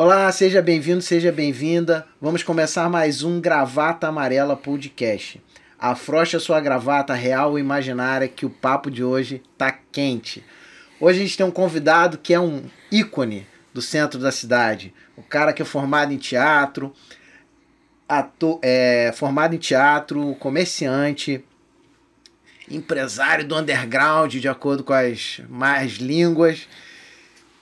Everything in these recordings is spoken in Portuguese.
Olá, seja bem-vindo, seja bem-vinda. Vamos começar mais um Gravata Amarela Podcast. Afrocha sua gravata real ou imaginária que o papo de hoje tá quente. Hoje a gente tem um convidado que é um ícone do centro da cidade. O cara que é formado em teatro, ator, é, formado em teatro, comerciante, empresário do underground, de acordo com as mais línguas,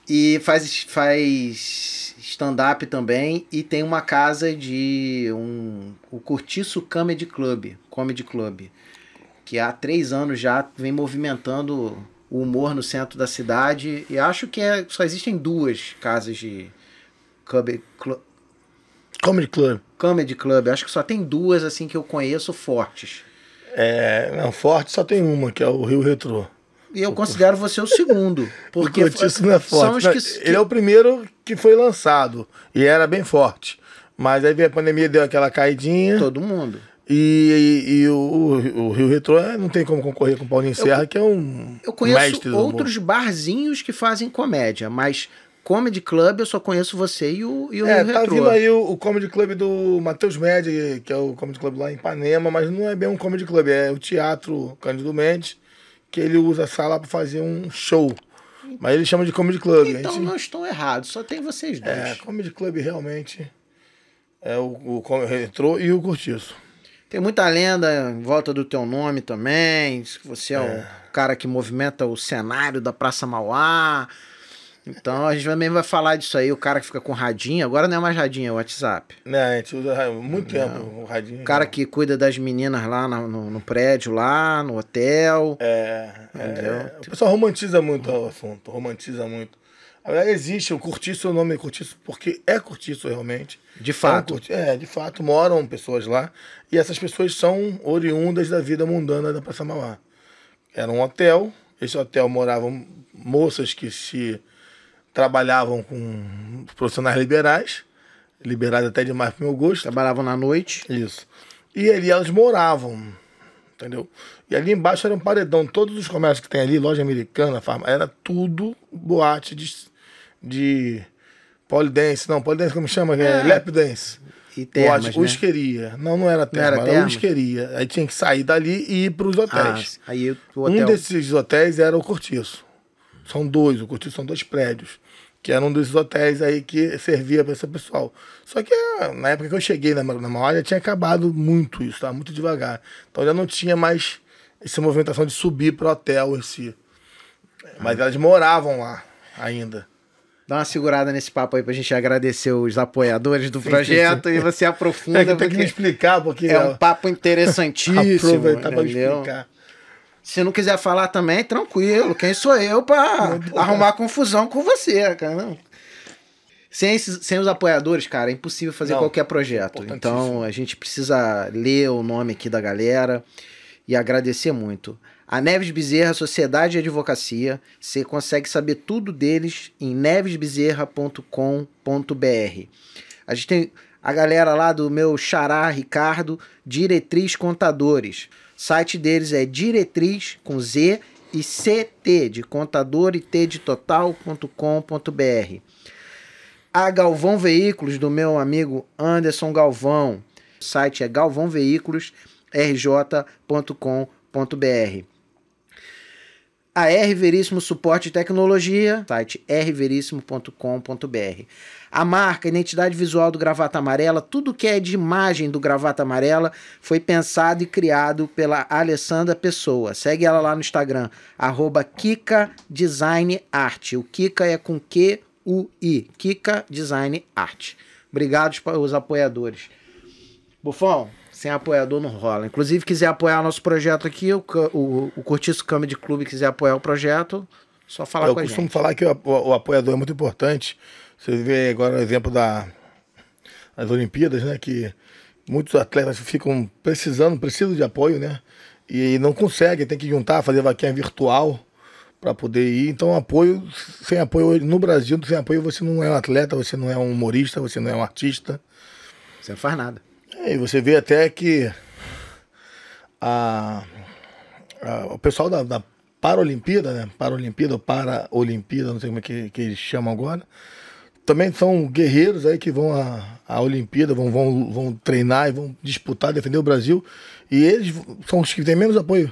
e faz, faz stand-up também, e tem uma casa de um, o Curtiço Comedy Club, Comedy Club, que há três anos já vem movimentando o humor no centro da cidade, e acho que é, só existem duas casas de club, club, Comedy Club. Comedy Club, acho que só tem duas assim que eu conheço fortes. É, não, forte só tem uma, que é o Rio Retrô. E eu considero você o segundo. Porque o Curtiço não é forte. São os que, Ele é o primeiro que foi lançado e era bem forte. Mas aí veio a pandemia, deu aquela caidinha. todo mundo. E, e- e o, o- o Rio Retrô é, não tem como concorrer com o Paulinho Serra, que é um Eu conheço outros barzinhos que fazem comédia, mas Comedy Club eu só conheço você e o, e o É, Rio tá Retrô. vindo aí o, o Comedy Club do Matheus Média, que é o Comedy Club lá em Ipanema, mas não é bem um Comedy Club, é o Teatro Cândido Mendes, que ele usa a sala pra fazer um show. Mas ele chama de Comedy Club. Então gente- não estou errado, só tem vocês dois. É, Comedy Club realmente é o, o Retrô e o Curtiço. Tem muita lenda em volta do teu nome também. diz que Você é, o cara que movimenta o cenário da Praça Mauá. Então a gente também vai falar disso aí, o cara que fica com radinho, agora não é mais radinho, é WhatsApp. Né, a gente usa muito tempo o radinho. O cara que cuida das meninas lá na- no, no prédio, lá, no hotel. É, Entendeu? é, o pessoal romantiza muito o assunto, romantiza muito. Verdade, existe o curtiço, o nome é curtiço porque é curtiço realmente. De É, um fato. é, de fato, moram pessoas lá. E essas pessoas são oriundas da vida mundana da Praça Mauá. Era um hotel, esse hotel moravam moças que se trabalhavam com profissionais liberais, liberais até demais pro meu gosto. Trabalhavam na noite. Isso. E ali elas moravam, entendeu? E ali embaixo era um paredão. Todos os comércios que tem ali, loja americana, farma, era tudo boate de, de polidense. Não, polidense como chama? É. É. Lap dance. E termas, Boate, né? Whiskeria. Não, não era terma, era era, terma? whiskeria. Aí tinha que sair dali e ir para os Ah, hotéis. aí o Um hotel. desses hotéis era o Cortiço. São dois, o Cortiço são dois prédios. Que era um desses hotéis aí que servia para esse pessoal. Só que ah, na época que eu cheguei na, na Mauá já tinha acabado muito isso, tá? Muito devagar. Então já não tinha mais essa movimentação de subir para o hotel em si. Mas elas moravam lá ainda. Dá uma segurada nesse papo aí pra gente agradecer os apoiadores do projeto e você aprofunda. É que tem que me explicar, porque é um papo interessantíssimo. aproveitar entendeu? explicar. Se não quiser falar também, tranquilo. Quem sou eu pra arrumar confusão com você, cara? Não. Sem, esses- sem os apoiadores, cara, é impossível fazer Não, qualquer projeto. Então a gente precisa ler o nome aqui da galera e agradecer muito. A Neves Bezerra Sociedade de Advocacia, você consegue saber tudo deles em nevesbezerra.com.br. A gente tem a galera lá do meu xará Ricardo, Diretriz Contadores. Site deles é diretriz com Z e CT de contador e T de total.com.br. A Galvão Veículos do meu amigo Anderson Galvão. O site é galvãoveiculos.rj.com.br. A R Veríssimo Suporte e Tecnologia, site rveríssimo.com.br. A marca, a identidade visual do Gravata Amarela, tudo que é de imagem do Gravata Amarela foi pensado e criado pela Alessandra Pessoa. Segue ela lá no Instagram, arroba Kika Design Art. O Kika é com Q-U-I, Kika Design Art. Obrigado aos apoiadores. Bufão, sem apoiador não rola. Inclusive, quiser apoiar nosso projeto aqui, o, o, o Cortiço Comedy Club quiser apoiar o projeto, só falar eu com a costumo gente. falar que o, o- o apoiador é muito importante. Você vê agora o exemplo da, das Olimpíadas, né? Que muitos atletas ficam precisando, precisam de apoio, né? E não conseguem, tem que juntar, fazer vaquinha virtual para poder ir. Então, apoio, sem apoio no Brasil, sem apoio você não é um atleta, você não é um humorista, você não é um artista. Você não faz nada. É, e você vê até que a, a- o pessoal da, da Paralimpíada, né? Paralimpíada ou Paraolimpíada, não sei como é que, que eles chamam agora, também são guerreiros aí que vão à, à Olimpíada, vão, vão, vão treinar e vão disputar, defender o Brasil. E eles são os que têm menos apoio.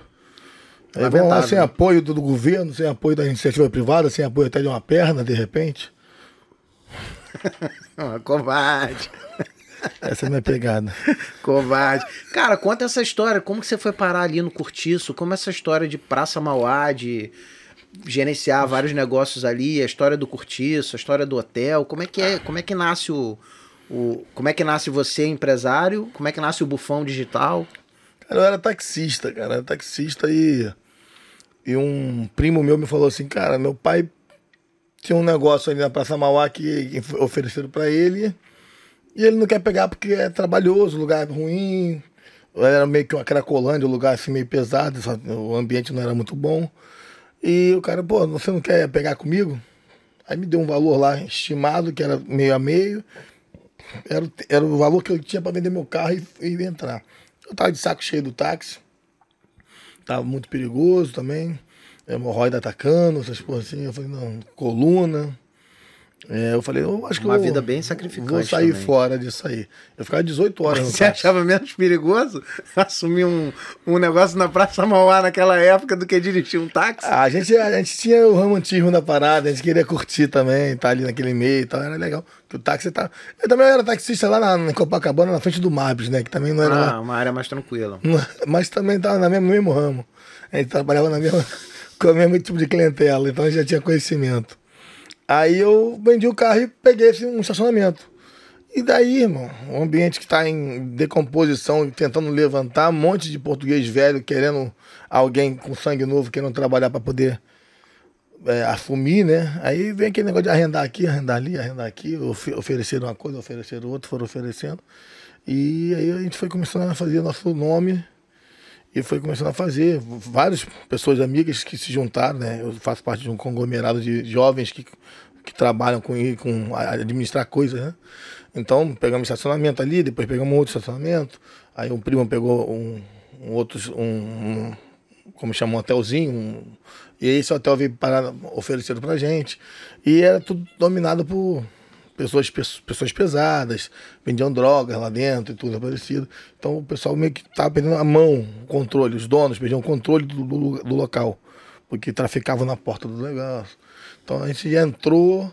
Eles vão lá sem apoio do, do, governo, sem apoio da iniciativa privada, sem apoio até de uma perna, de repente. Covarde. Essa é a minha pegada. Covarde. Cara, conta essa história. Como que você foi parar ali no Curtiço? Como essa história de Praça Mauá, de gerenciar vários negócios ali, a história do Curtiço, a história do hotel. Como é que é? Como é que nasce o, o como é que nasce você empresário? Como é que nasce o Bufão Digital? Cara, eu era taxista, cara, eu era taxista e e um primo meu me falou assim, cara, meu pai tinha um negócio ali na Praça Mauá que ofereceram para ele e ele não quer pegar porque é trabalhoso, lugar ruim. Era meio que uma cracolândia, um lugar assim meio pesado, o ambiente não era muito bom. E o cara, pô, você não quer pegar comigo? Aí me deu um valor lá estimado, que era meio a meio. Era, era o valor que eu tinha para vender meu carro e, e entrar. Eu tava de saco cheio do táxi. Tava muito perigoso também. Hemorroida atacando, essas coisas assim. Eu falei, não, coluna. É, eu falei, eu acho que Uma eu vida bem sacrificante. Vou sair também. fora disso aí. Eu ficava 18 horas Mas Você achava menos perigoso assumir um, um negócio na Praça Mauá naquela época do que dirigir um táxi? Ah, A gente, a gente tinha o romantismo da parada, a gente queria curtir também, estar ali naquele meio e tal, era legal. Porque o táxi tá. Eu também era taxista lá na, em Copacabana, na frente do Mabs, né? Que também não era. Ah, lá- uma área mais tranquila. mas também tava na mesma, no mesmo ramo. A gente trabalhava na mesma, com o mesmo tipo de clientela, então a gente já tinha conhecimento. Aí eu vendi o carro e peguei esse, um estacionamento. E daí, irmão, um ambiente que está em decomposição, tentando levantar, um monte de português velho querendo alguém com sangue novo, querendo trabalhar para poder é, assumir, né? Aí vem aquele negócio de arrendar aqui, arrendar ali, arrendar aqui, ofe oferecer uma coisa, oferecer outra, foram oferecendo. E aí a gente foi começando a fazer nosso nome e foi começando a fazer. Várias pessoas amigas que se juntaram, né? Eu faço parte de um conglomerado de jovens que, que trabalham com, com administrar coisas, né? Então pegamos estacionamento ali, depois pegamos outro estacionamento. Aí um primo pegou um, um outro, um, um- como chama, um hotelzinho. um- e esse hotel veio parar oferecido pra gente. E era tudo dominado por pessoas, pe- pessoas pesadas, vendiam drogas lá dentro e tudo parecido. Então o pessoal meio que estava perdendo a mão, o controle, os donos perdiam o controle do, do, do local, porque traficavam na porta do negócio. Então a gente já entrou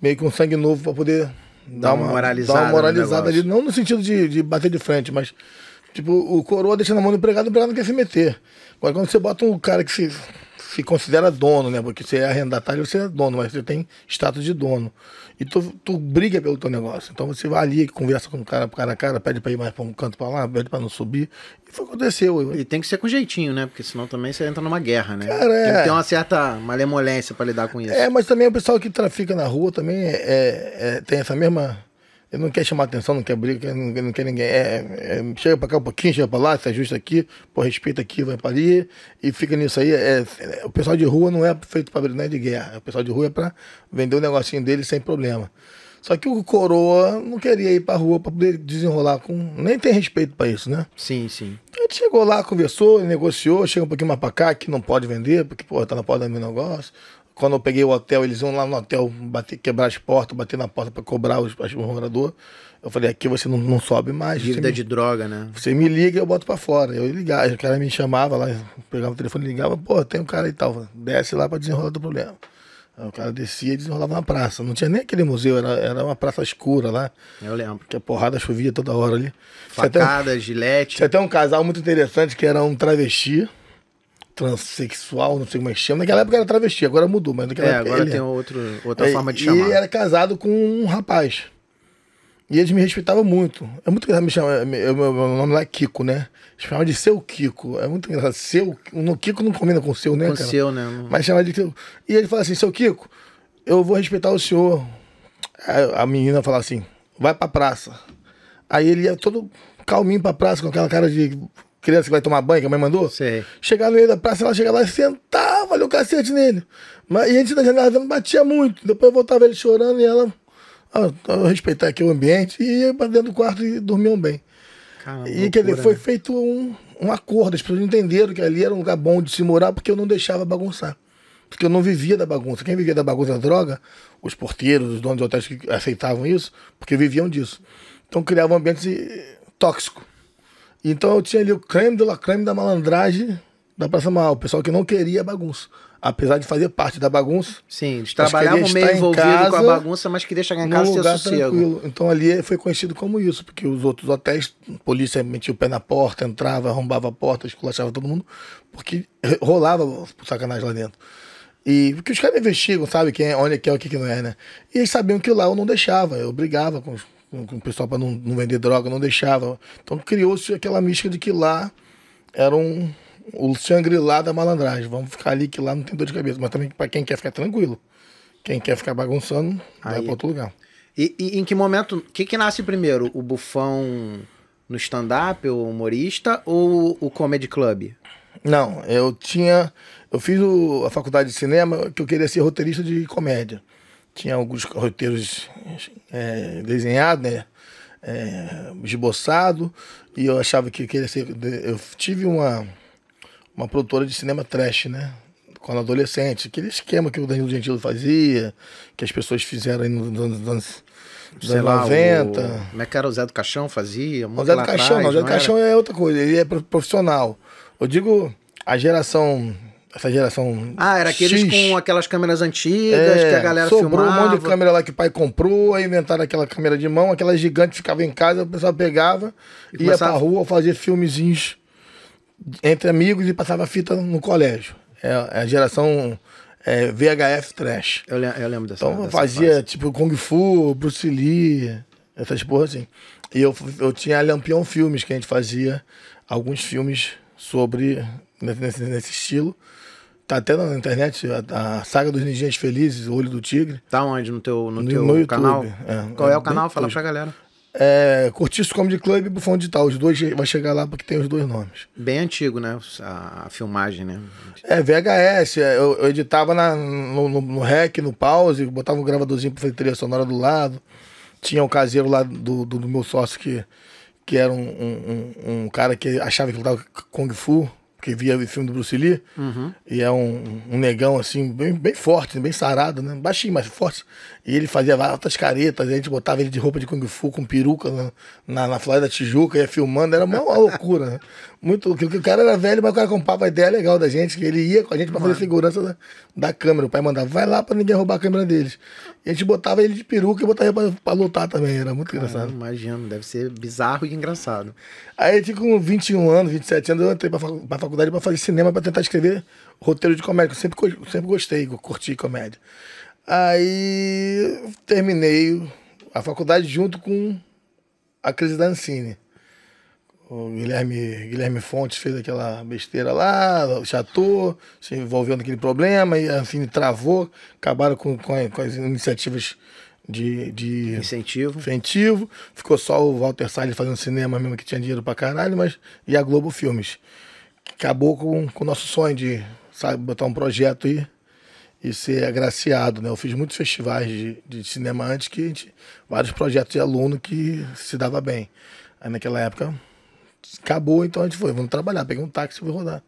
meio um sangue novo para poder dar uma uma, moralizada dar uma moralizada ali, não no sentido de, de bater de frente, mas tipo, o coroa deixa na mão do empregado, o empregado não quer se meter. Agora quando você bota um cara que se, se considera dono, né? Porque você é arrendatário, você é dono, mas você tem status de dono. E tu, tu briga pelo teu negócio. Então você vai ali, conversa com o cara, cara a cara, pede pra ir mais pra um canto pra lá, pede pra não subir. E foi o que aconteceu. E tem que ser com jeitinho, né? Porque senão também você entra numa guerra, né? Cara, Tem que é. ter uma certa malemolência pra lidar com isso. É, mas também o pessoal que trafica na rua também é, é- é- tem essa mesma. Ele não quer chamar atenção, não quer briga, não, não quer ninguém. É, é, chega pra cá um pouquinho, chega pra lá, se ajusta aqui, pô, respeita aqui, vai pra ali, e fica nisso aí. É, é, o pessoal de rua não é feito pra briga, não é de guerra. O pessoal de rua é pra vender o negocinho dele sem problema. Só que o coroa não queria ir pra rua pra poder desenrolar com. Nem tem respeito pra isso, né? Sim, sim. A gente chegou lá, conversou, negociou, chega um pouquinho mais pra cá, que não pode vender, porque, pô, tá na porta do meu negócio. Quando eu peguei o hotel, eles iam lá no hotel bater, quebrar as portas, bater na porta pra cobrar os, os moradores. Eu falei, aqui você não, não sobe mais. Dívida me, de droga, né? você me liga e eu boto pra fora. Eu ligava, o cara me chamava lá, pegava o telefone e ligava, pô, tem um cara e tal, desce lá pra desenrolar do problema. Aí o cara descia e desenrolava na praça. Não tinha nem aquele museu, era, era uma praça escura lá, Eu lembro. que a porrada chovia toda hora ali. Até um- Facada, gilete. tinha até um casal muito interessante que era um travesti, transexual, não sei como é que chama. Naquela época era travesti, agora mudou, mas naquela É, época agora ele tem era. outro, outra É, forma de e chamar. ele era casado com um rapaz. E eles me respeitavam muito. É muito engraçado me chamar. Meu, meu, meu nome lá é Kiko, né? Eles chamavam de seu Kiko. É muito engraçado. Seu. No Kiko não combina com seu, né, Com cara? seu, né? Mas chama de Kiko. E ele fala assim: seu Kiko, eu vou respeitar o senhor. A menina fala assim: vai pra praça. Aí ele ia todo calminho pra praça, com aquela cara de criança que vai tomar banho, que a mãe mandou. Sei. Chegar no meio da praça, ela chegava lá e sentava ali o cacete nele. Mas, e a gente na janela vendo, batia muito. Depois voltava ele chorando e ela. ah, respeitar aqui o ambiente e ia pra dentro do quarto e dormiam bem. Caramba, E quer dizer, loucura, foi né? feito um, um acordo. As pessoas entenderam que ali era um lugar bom de se morar porque eu não deixava bagunçar. porque eu não vivia da bagunça. Quem vivia da bagunça da droga, os porteiros, os donos de hotéis que aceitavam isso, porque viviam disso. Então criavam um ambiente tóxico. Então eu tinha ali o creme de la creme da malandragem da Praça Mal, o pessoal que não queria bagunça. Apesar de fazer parte da bagunça. Sim, eles trabalhavam meio envolvidos com a bagunça, mas queria chegar em casa e ter sossego. Tranquilo. Então ali foi conhecido como isso, porque os outros hotéis, a polícia metia o pé na porta, entrava, arrombava a porta, esculachava todo mundo, porque rolava sacanagem lá dentro. E porque os caras investigam, sabe quem é, onde é que é, o que, que não é, né? E eles sabiam que lá eu não deixava, eu brigava com, com, com o pessoal para não, não vender droga, não deixava. Então criou-se aquela mística de que lá era um, o Shangri-La da malandragem. Vamos ficar ali que lá não tem dor de cabeça. Mas também para quem quer ficar tranquilo. Quem quer ficar bagunçando, Aí. vai para outro lugar. E, e, em que momento, o que, que nasce primeiro? O bufão no stand-up, o humorista, ou o comedy club? Não, eu tinha. Eu fiz o, a faculdade de cinema que eu queria ser roteirista de comédia. Tinha alguns roteiros é, desenhados, né? É, esboçado, e eu achava que queria ser. Eu tive uma uma produtora de cinema trash, né? Quando adolescente. Aquele esquema que o Danilo Gentili fazia, que as pessoas fizeram aí nos anos, anos Sei lá, 90. O... Como é que era o Zé do Caixão fazia? O Zé do Caixão, atrás, não. O Zé do Caixão é outra coisa, ele é profissional. Eu digo a geração essa geração. Ah, era aqueles X. com aquelas câmeras antigas é, que a galera sobrou filmava. Sobrou um monte de câmera lá que o pai comprou, aí inventaram aquela câmera de mão, aquela gigante ficava em casa, o pessoal pegava, e ia começava... pra rua fazer filmezinhos entre amigos e passava fita no colégio. É, é a geração é, VHF Trash. Eu, eu lembro dessa Então dessa fazia fase. tipo Kung Fu, Bruce Lee, essas porra assim. E eu, eu tinha a Lampião Filmes, que a gente fazia alguns filmes sobre nesse, nesse estilo. Tá até na internet a, a saga dos Ninjinhas Felizes, o Olho do Tigre. Tá onde? No teu, no, no teu no canal? É, Qual é, é o canal? Fala pra galera. É, Cortiço Comedy Club e Bufão Digital. Os dois vai chegar lá porque tem os dois nomes. Bem antigo, né? A, a filmagem, né? É, VHS. É, eu, eu editava na, no, no, no, REC, no pause, botava um gravadorzinho pra fazer trilha sonora do lado. Tinha um caseiro lá do, do, do meu sócio que, que era um, um, um, cara que achava que lutava Kung Fu porque via o filme do Bruce Lee, uhum. e é um, um negão assim, bem, bem forte, bem sarado, né? Baixinho, mas forte. E ele fazia altas caretas, a gente botava ele de roupa de Kung Fu com peruca na, na, na Tijuca, ia filmando, era uma, uma loucura, né? Muito, o cara era velho, mas o cara comprava a ideia legal da gente, que ele ia com a gente pra fazer segurança da, da câmera. O pai mandava, vai lá pra ninguém roubar a câmera deles. E a gente botava ele de peruca e botava ele pra, pra lutar também, era muito Caramba, engraçado. Imagino, deve ser bizarro e engraçado. Aí, com 21 anos, 27 anos, eu entrei pra, pra faculdade pra fazer cinema, pra tentar escrever roteiro de comédia, eu sempre, sempre gostei, curti comédia. Aí terminei a faculdade junto com a crise da Ancine. O Guilherme, Guilherme Fontes fez aquela besteira lá, chatou, se envolveu naquele problema, e a Ancine travou, acabaram com, com, com as iniciativas de, de incentivo. incentivo. Ficou só o Walter Salles fazendo cinema mesmo, que tinha dinheiro pra caralho, mas e a Globo Filmes. Acabou com, com o nosso sonho de sabe, botar um projeto aí e ser agraciado, né? Eu fiz muitos festivais de, de cinema antes que gente, vários projetos de aluno que se dava bem. Aí naquela época acabou, então a gente foi, vamos trabalhar, peguei um táxi e fui rodar.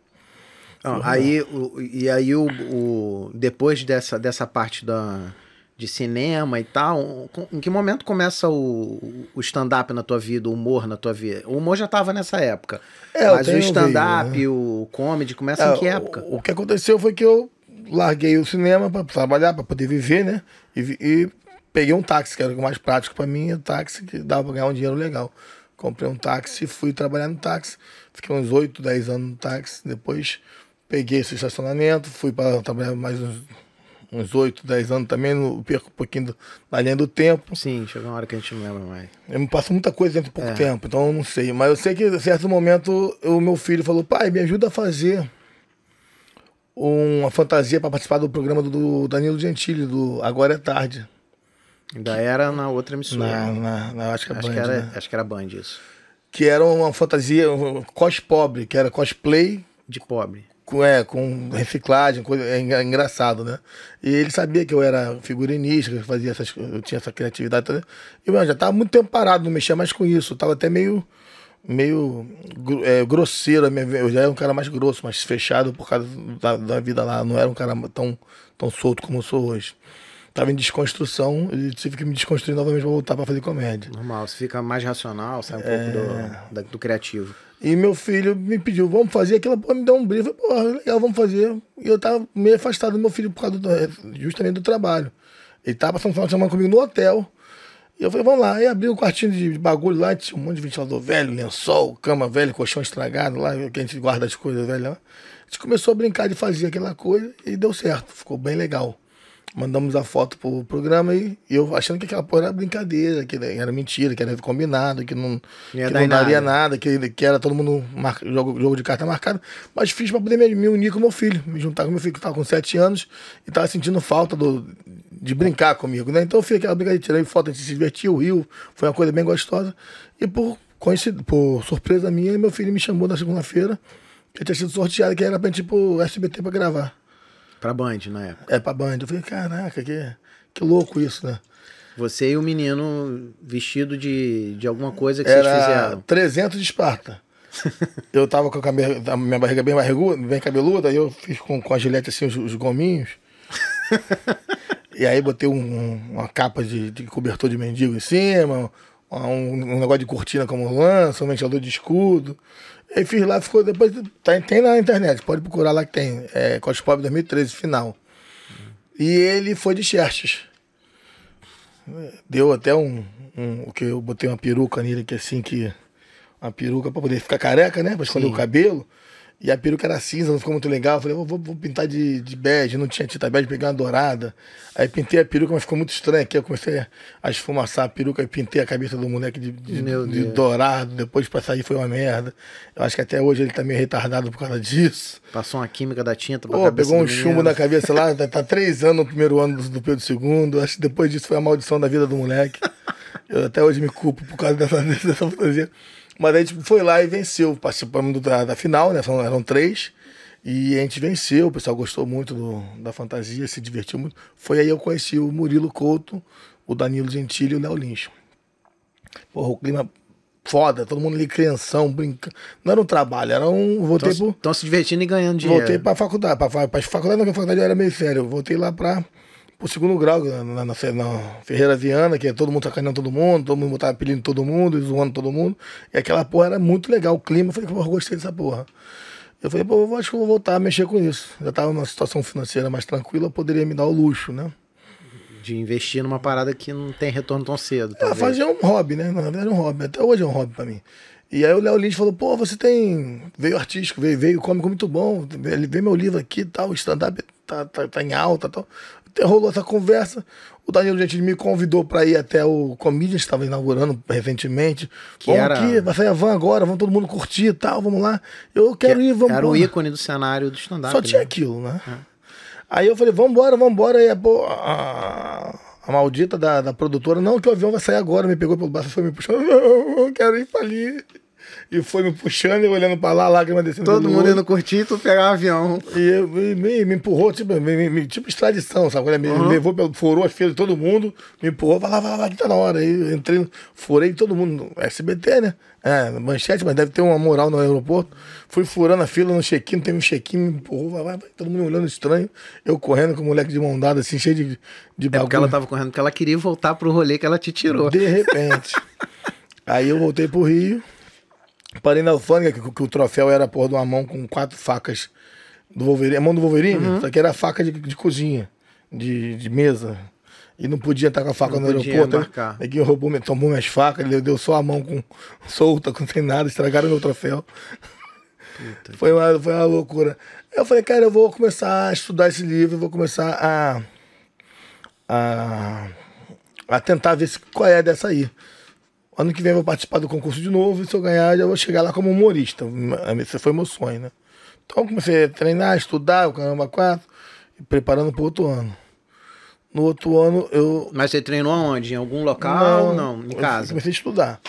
Não, aí o, e aí o, o, depois dessa, dessa parte da de cinema e tal, em que momento começa o, o stand-up na tua vida, o humor na tua vida? O humor já estava nessa época. É, mas o stand-up, né? o comedy, começa é, em que época? O, o, que aconteceu foi que eu larguei o cinema para trabalhar, para poder viver, né? E, e, peguei um táxi, que era o mais prático para mim, o táxi que dava para ganhar um dinheiro legal. Comprei um táxi, fui trabalhar no táxi, fiquei uns 8, 10 anos no táxi, depois peguei esse estacionamento, fui para trabalhar mais uns, uns 8, 10 anos também, no, perco um pouquinho do, na linha do tempo. Sim, chegou uma hora que a gente não lembra mais. Eu me passo muita coisa dentro de pouco é. tempo, então eu não sei. Mas eu sei que em certo momento o meu filho falou, pai, me ajuda a fazer uma fantasia para participar do programa do Danilo Gentili, do Agora é Tarde. Ainda era na outra emissora. Na, na, na acho que, é acho Band, que era, né? acho que era Band isso. Que era uma fantasia um cos pobre, que era cosplay. De pobre. Com, é, com reciclagem, coisa, é engraçado, né? E ele sabia que eu era figurinista, que eu fazia essas, eu tinha essa criatividade toda. E mano, já tava muito tempo parado, não mexia mais com isso. Eu tava até meio meio é, grosseiro. Eu já era um cara mais grosso, mais fechado por causa da, da vida lá. Não era um cara tão, tão solto como eu sou hoje. Tava em desconstrução e tive que me desconstruir novamente pra voltar pra fazer comédia. Normal, você fica mais racional, sai um pouco do, da- do criativo. E meu filho me pediu, vamos fazer aquilo, pô, me deu um brief, pô, legal, vamos fazer. E eu tava meio afastado do meu filho por causa do, justamente do trabalho. Ele tava passando o final de semana comigo no hotel. E eu falei, vamos lá. Aí abri o quartinho de bagulho lá, tinha um monte de ventilador velho, lençol, cama velha, colchão estragado lá, que a gente guarda as coisas velhas lá. A gente começou a brincar de fazer aquela coisa e deu certo, ficou bem legal. Mandamos a foto pro programa e eu achando que aquela porra era brincadeira, que era mentira, que era combinado, que não, Ia que não daria nada. nada, que, que era todo mundo mar... jogo, jogo de carta marcado. Mas fiz pra poder me, me unir com meu filho, me juntar com meu filho que tava com 7 anos e tava sentindo falta do, de brincar comigo, né? Então eu fiz aquela brincadeira, tirei foto, a gente se divertiu, riu, foi uma coisa bem gostosa. E por, coincid... por surpresa minha, meu filho me chamou na segunda-feira, que tinha sido sorteado, que era pra gente ir pro SBT pra gravar. Pra Band, na época. É, pra Band. Eu falei, caraca, que, que louco isso, né? Você e o menino vestido de, de alguma coisa que vocês Era fizeram. 300 de Esparta. eu tava com a, cabe- a minha barriga bem barriguda, bem cabeluda, aí eu fiz com, com a gilete assim os, os gominhos. e aí botei um- uma capa de, de cobertor de mendigo em cima, um, um negócio de cortina como lança, um ventilador de escudo. Aí fiz lá, ficou depois. Tá, tem na internet, pode procurar lá que tem. É Cospob 2013, final. E ele foi de Xerxes. Deu até um, um. O que eu botei uma peruca nele, que assim que. Uma peruca pra poder ficar careca, né? Pra esconder Sim. o cabelo. E a peruca era cinza, não ficou muito legal. Eu falei, vou, vou- pintar de, de bege, não tinha tinta bege, peguei uma dourada. Aí pintei a peruca, mas ficou muito estranho aqui. Eu comecei a- esfumaçar a peruca e pintei a cabeça do moleque de, de- de dourado. Depois pra sair foi uma merda. Eu acho que até hoje ele tá meio retardado por causa disso. Passou uma química da tinta pra Pô, pegou um chumbo na cabeça lá, tá, tá três anos no primeiro ano do, do Pedro II. Acho que depois disso foi a maldição da vida do moleque. Eu até hoje me culpo por causa dessa, dessa fantasia. Mas a gente foi lá e venceu. Participamos da, da final, né? São- eram três. E a gente venceu, o pessoal gostou muito do- da fantasia, se divertiu muito. Foi aí eu conheci o Murilo Couto, o Danilo Gentili e o Léo Lynch. Porra, o clima foda, todo mundo ali crianção, brincando. Não era um trabalho, era um. Voltei pro. Estão se divertindo e ganhando dinheiro. Voltei pra faculdade. Pra, fa- pra faculdade, não, a faculdade era meio sério. Eu voltei lá pra, pro segundo grau, na, na, na Ferreira Viana, que é todo mundo sacaneando todo mundo, todo mundo botava apelido em todo mundo, zoando todo mundo. E aquela porra era muito legal, o clima. Eu falei, porra, eu gostei dessa porra. Eu falei, pô, eu acho que vou voltar a mexer com isso. Já tava numa situação financeira mais tranquila, eu poderia me dar o luxo, né? De investir numa parada que não tem retorno tão cedo. É, talvez. fazer um hobby, né? Na verdade, é um hobby. Até hoje é um hobby pra mim. E aí o Léo Lins falou, pô, você tem. Veio artístico, veio, veio cômico muito bom. Ele vê meu livro aqui e tal, o stand-up tá, tá, tá em alta e tal. Rolou essa conversa. O Danilo Gentili me convidou pra ir até o Comedians, que estava inaugurando recentemente. Que vamos era- aqui, vai sair a van agora, vamos todo mundo curtir e tal, vamos lá. Eu quero ir, vamos Era o ícone do cenário do stand-up. Só tinha né? aquilo, né? Aí eu falei, vambora, vambora. Aí a, a, a maldita da, da produtora, não, que o avião vai sair agora. Me pegou pelo braço e foi me puxando. Não, eu quero ir pra ali. E foi me puxando e olhando pra lá, lágrima descendo Todo mundo indo curtir, tu pegar um avião. E eu- me, me, me empurrou, tipo, me, me- me- tipo extradição, sabe? Quando ele Me levou, pelo, furou as filas de todo mundo, me empurrou, vai lá, vai lá, vai lá, tá na hora. Aí eu entrei, furei todo mundo, SBT, né? É, manchete, mas deve ter uma moral no aeroporto. Fui furando a fila no check-in, teve um check-in, me empurrou, vai, vai, vai, todo mundo me olhando estranho. Eu correndo com o moleque de mão dada, assim, cheio de, de É bagulho. porque ela tava correndo, porque ela queria voltar pro rolê que ela te tirou. De repente. Aí eu voltei pro Rio, parei na alfândega, que, que o troféu era a porra de uma mão com quatro facas do Wolverine, a mão do Wolverine, Uhum. só que era faca de, de cozinha, de, de mesa. E não podia estar com a faca Não no aeroporto. embarcar. Neguinho roubou, tomou minhas facas, ele deu só a mão com solta, com sem nada, estragaram meu troféu. Foi uma, foi uma loucura. Eu falei, cara, eu vou começar a estudar esse livro, vou começar a, a, a tentar ver se, qual é dessa aí. Ano que vem eu vou participar do concurso de novo, e se eu ganhar, eu vou chegar lá como humorista. Esse foi meu sonho, né? Então comecei a treinar, estudar, o caramba quatro, e preparando para o outro ano. No outro ano eu. Mas você treinou aonde? Em algum local? Não, em eu casa. Comecei a estudar.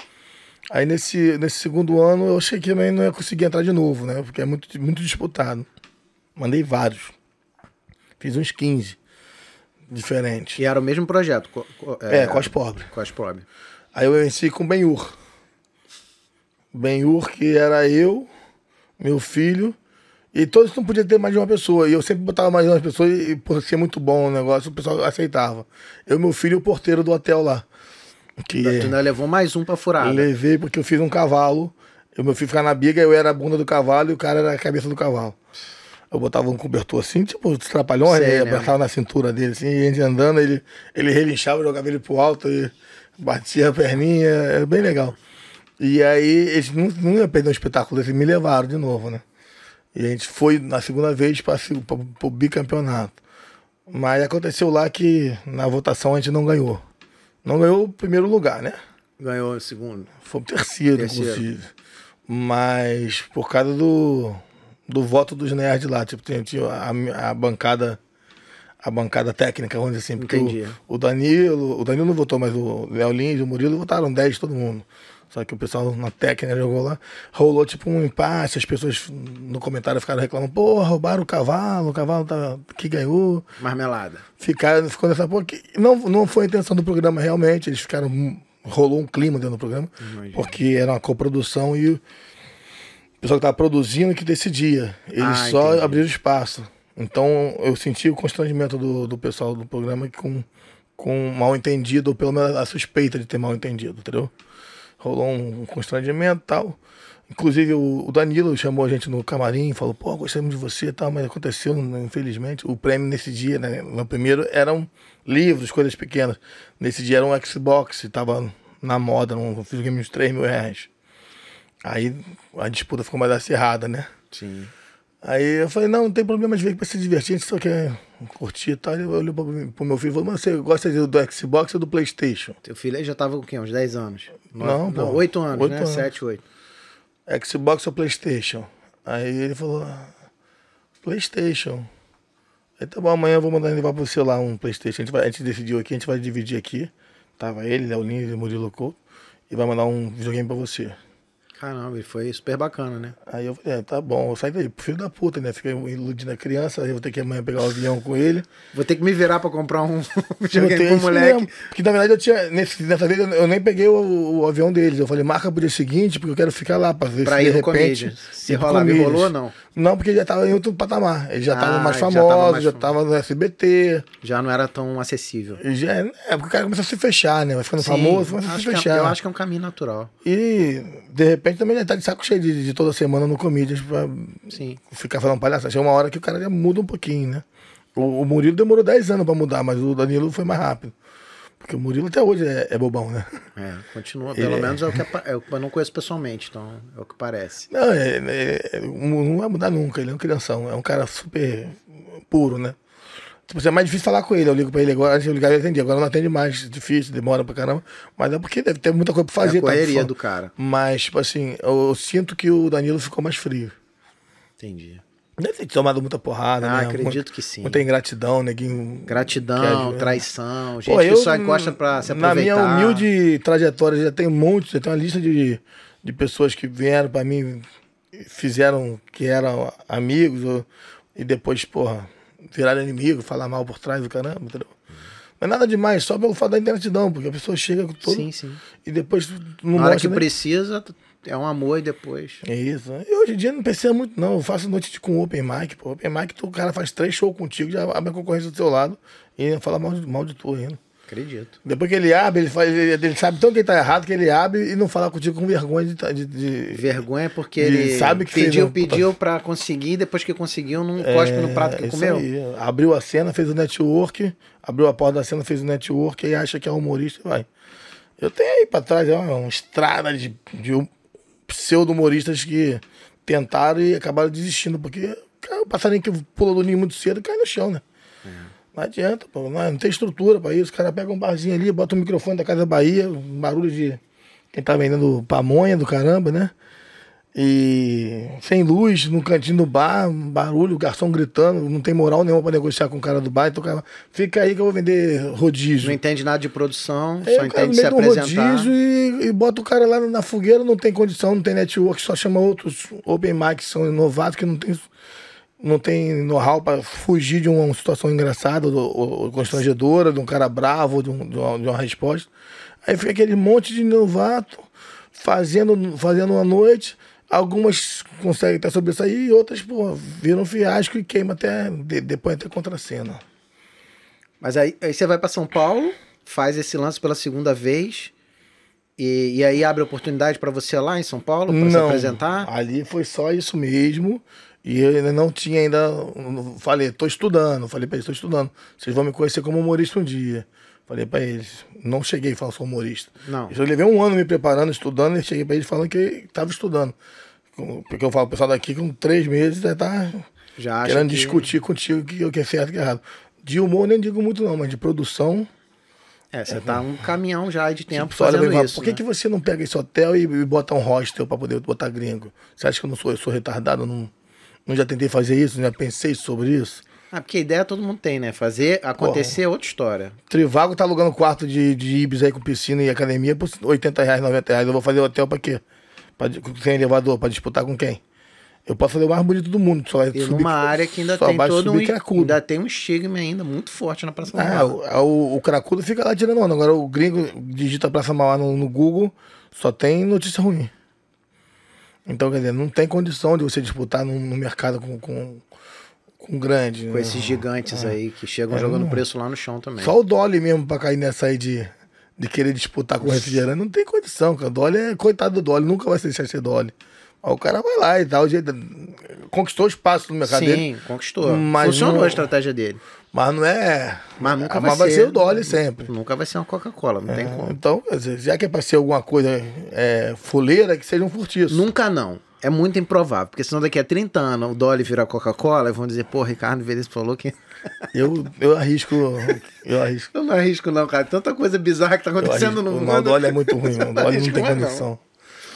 Aí nesse, nesse segundo ano eu achei que também não ia conseguir entrar de novo, né? Porque é muito, muito disputado. Mandei vários. Fiz uns 15 diferentes. E era o mesmo projeto. co- co- É, Cos Pobre. Cos Pobre. Aí eu venci com o Benhur. Ben-Hur, que era eu, meu filho, e todos não podia ter mais de uma pessoa. E eu sempre botava mais de uma pessoa e, por ser muito bom o negócio, o pessoal aceitava. Eu, meu filho e o porteiro do hotel lá. Que tu ainda levou mais um pra furada. Levei porque eu fiz um cavalo. O meu filho ficava na biga, eu era a bunda do cavalo e o cara era a cabeça do cavalo. Eu botava um cobertor assim, tipo, trapalhões, né? Apertava na cintura dele, assim, e a gente andando, ele, ele relinchava, jogava ele pro alto e batia a perninha, era bem legal. E aí eles não, não iam perder um espetáculo desse, me levaram de novo, né? E a gente foi na segunda vez para o bicampeonato. Mas aconteceu lá que na votação a gente não ganhou. Não ganhou o primeiro lugar, né? Ganhou o segundo. Foi o terceiro, terceiro. inclusive. Mas por causa do, do voto dos nerds lá, tipo, tinha, tinha a, a bancada a bancada técnica, dizer assim. Porque Entendi. O, o Danilo, o Danilo não votou, mas o Léo Lins e o Murilo votaram 10 todo mundo. Só que o pessoal na técnica jogou lá, rolou tipo um empate, as pessoas no comentário ficaram reclamando, pô, roubaram o cavalo, o cavalo tá, que ganhou. Marmelada. Ficaram, ficou nessa porra. Que não, não foi a intenção do programa realmente, eles ficaram. Rolou um clima dentro do programa, Imagina. porque era uma coprodução e o pessoal que estava produzindo que decidia. Eles ah, só entendi. abriram espaço. Então eu senti o constrangimento do, do pessoal do programa com, com mal entendido, ou pelo menos a suspeita de ter mal entendido, entendeu? rolou um constrangimento e tal. Inclusive o Danilo chamou a gente no camarim, falou, pô, gostamos de você e tal, mas aconteceu, infelizmente. O prêmio nesse dia, né? No primeiro eram livros, coisas pequenas. Nesse dia era um Xbox, tava na moda, um videogame de 3 mil reais. Aí a disputa ficou mais acirrada, né? Sim. Aí eu falei, não, não tem problema de ver que pra se divertir, a gente só quer curtir e tal. Eu olhei pro meu filho e falei, mas você gosta do Xbox ou do Playstation? Teu filho aí já tava com o quê? Uns 10 anos? Não, não, 8 anos, 8 né? Anos. 7, 8. Xbox ou Playstation? Aí ele falou, Playstation. Aí tá bom, amanhã eu vou mandar levar pra você lá um Playstation. A gente, vai, a gente decidiu aqui, a gente vai dividir aqui. Tava ele, Léo Lins e Murilo Couto. E vai mandar um videogame pra você. Caramba, ele foi super bacana, né? Aí eu falei, é, tá bom, eu saí daí, filho da puta, né? Fiquei iludindo a criança, aí eu vou ter que amanhã pegar o avião com ele. Vou ter que me virar pra comprar um videogame pro moleque. Mesmo. Porque na verdade eu tinha, nesse, nessa vez eu nem peguei o, o, avião deles. Eu falei, marca pro dia seguinte, porque eu quero ficar lá pra ver pra se ir de repente. Se rolar, me rolou ou não? Não, porque já tava em outro patamar. Ele já ah, tava mais famoso, já tava, no SBT. Já não era tão acessível. Já, é, porque o cara começou a se fechar, né? Vai ficando Sim, famoso, começa a se fechar. É, eu acho que é um caminho natural. E de repente também já tá de saco cheio de, de toda semana no Comedians pra Sim. ficar falando palhaçada. Chega uma hora que o cara já muda um pouquinho, né? O, o Murilo demorou 10 anos pra mudar, mas o Danilo foi mais rápido. Porque o Murilo até hoje é, é bobão, né? É, continua. Pelo é. menos é o que é, eu não conheço pessoalmente, então é o que parece. Não, é, é, não vai mudar nunca. Ele é um crianção, é um cara super puro, né? Tipo, é mais difícil falar com ele. Eu ligo pra ele agora, antes eu ligava e atendia. Agora não atende mais, difícil, demora pra caramba. Mas é porque deve ter muita coisa pra fazer. É a tá? correria tá, do cara. Mas, tipo assim, eu, eu, sinto que o Danilo ficou mais frio. Entendi. Deve ter tomado muita porrada, ah, né? acredito que sim. Muita ingratidão, neguinho. Gratidão, traição, gente Pô, eu, que só encosta pra se aproveitar. Na minha humilde trajetória, já tem um monte, já tem uma lista de, de pessoas que vieram pra mim, fizeram que eram amigos, ou, e depois, porra, virar inimigo, falar mal por trás do caramba, entendeu? É nada demais, só pelo fato da interditidão, porque a pessoa chega com todo. Sim, sim. E depois não Na hora que nem... precisa, é um amor e depois. É isso. E hoje em dia não precisa muito, não. Eu faço noite com open mic, pô. Open mic, tu, o cara faz três shows contigo, já abre a concorrência do seu lado e fala mal de, mal de tu ainda. Acredito. Depois que ele abre, ele, faz, ele, ele sabe tão que ele tá errado que ele abre e não fala contigo com vergonha de. de, de vergonha porque de, ele sabe que pediu, fez, pediu pra conseguir, depois que conseguiu, não é, cospe no prato que comeu. Aí. Abriu a cena, fez o network, abriu a porta da cena, fez o network, e acha que é humorista vai. Eu tenho aí pra trás, é uma, uma estrada de, de pseudo-humoristas que tentaram e acabaram desistindo, porque cara, o passarinho que pula do ninho muito cedo cai no chão, né? Não adianta, pô. Não, não tem estrutura pra isso. O cara pega um barzinho ali, bota o um microfone da Casa Bahia, um barulho de quem tá vendendo pamonha do caramba, né? E sem luz, no cantinho do bar, um barulho, o garçom gritando, não tem moral nenhuma pra negociar com o cara do bar, então o cara fica aí que eu vou vender rodízio. Não entende nada de produção, é, só entende se apresentar. rodízio e, e, bota o cara lá na fogueira, não tem condição, não tem network, só chama outros open mic que são novatos, que não tem não tem know-how para fugir de uma situação engraçada ou, ou, constrangedora, de um cara bravo, de, um, de, uma, de uma resposta. Aí fica aquele monte de novato fazendo, fazendo uma noite, algumas conseguem até sobressair e outras, pô, viram fiasco e queima até, de, depois até contra a cena. Mas aí, aí você vai para São Paulo, faz esse lance pela segunda vez. E, e aí abre oportunidade para você lá em São Paulo para se apresentar? Ali foi só isso mesmo. E eu ainda não tinha ainda. Falei, tô estudando. Falei para eles, tô estudando. Vocês vão me conhecer como humorista um dia. Falei para eles. Não cheguei falando sou humorista. Não. Eu levei um ano me preparando, estudando, e cheguei para eles falando que estava estudando. Porque eu falo, pessoal daqui com três meses já tá já querendo que... discutir contigo o que é certo e que é errado. De humor nem digo muito não, mas de produção é, você tá um caminhão já de tempo tipo, fazendo olha, isso. Por que, né? que você não pega esse hotel e, e bota um hostel para poder botar gringo? Você acha que eu não sou, eu sou retardado? não, não já tentei fazer isso? Já pensei sobre isso? Ah, porque a ideia todo mundo tem, né? Fazer acontecer é outra história. Trivago tá alugando quarto de, de Ibis aí com piscina e academia por 80 reais, 90 reais. Eu vou fazer hotel pra quê? Pra, sem elevador, pra disputar com quem? Eu posso fazer o mais bonito do mundo. Só é e subir, numa área que ainda tem todo um, cracudo. ainda tem um estigma ainda muito forte na Praça Mauá. Ah, o, o, cracudo fica lá tirando onda. Agora o gringo digita Praça Mauá no, no Google, só tem notícia ruim. Então, quer dizer, não tem condição de você disputar no, no mercado com, com, com grande. Com né? esses gigantes é. aí que chegam é, jogando não. preço lá no chão também. Só o Dolly mesmo pra cair nessa aí de, de querer disputar com o refrigerante, não tem condição, cara. O Dolly é coitado do Dolly, nunca vai deixar de ser Dolly. Aí o cara vai lá e tal, conquistou espaço no mercado Sim, dele. Sim, conquistou. Mas Funcionou não, a estratégia dele. Mas não é. Mas nunca vai, mas vai ser, ser o Dolly sempre. Nunca vai ser uma Coca-Cola, não é, tem como. Então, já que é pra ser alguma coisa é, fuleira, que seja um furtiço. Nunca não. É muito improvável, porque senão daqui a 30 anos o Dolly virar Coca-Cola e vão dizer, pô, Ricardo Veríssimo falou que. Eu, eu arrisco. Eu arrisco. Eu não arrisco, não, cara. Tanta coisa bizarra que tá acontecendo no mundo. O Dolly é muito ruim, o Dolly não tem condição.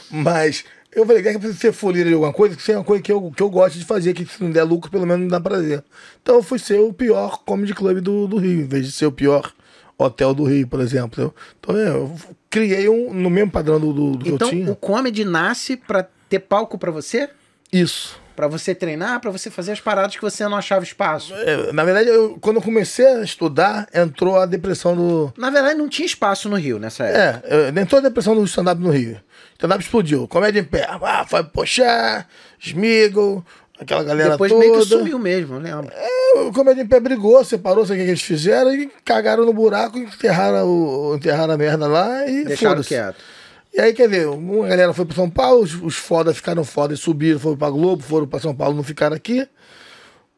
Mas eu falei, quer que ser folia de alguma coisa? Que seja uma coisa que eu, que eu gosto de fazer, que se não der lucro, pelo menos não dá prazer. Então eu fui ser o pior comedy club do, do Rio, em vez de ser o pior hotel do Rio, por exemplo. Então é, eu criei um no mesmo padrão do, do, do então, que eu tinha. Então o comedy nasce pra ter palco pra você? Isso. Pra você treinar, pra você fazer as paradas que você não achava espaço. É, na verdade, eu, quando eu comecei a estudar, entrou a depressão do. Na verdade, não tinha espaço no Rio nessa época. É, entrou a depressão do stand-up no Rio. Stand-up explodiu. Comédia em pé. Ah, foi Pochá, Smiggle, aquela galera Depois toda. meio que sumiu mesmo, eu lembro. É, o Comédia em Pé brigou, separou, sei o que, eles fizeram e cagaram no buraco, enterraram, o, enterraram a merda lá e Deixaram quieto. E aí, quer ver, uma galera foi para São Paulo, os, os foda ficaram foda e subiram, foram para Globo, foram para São Paulo, não ficaram aqui.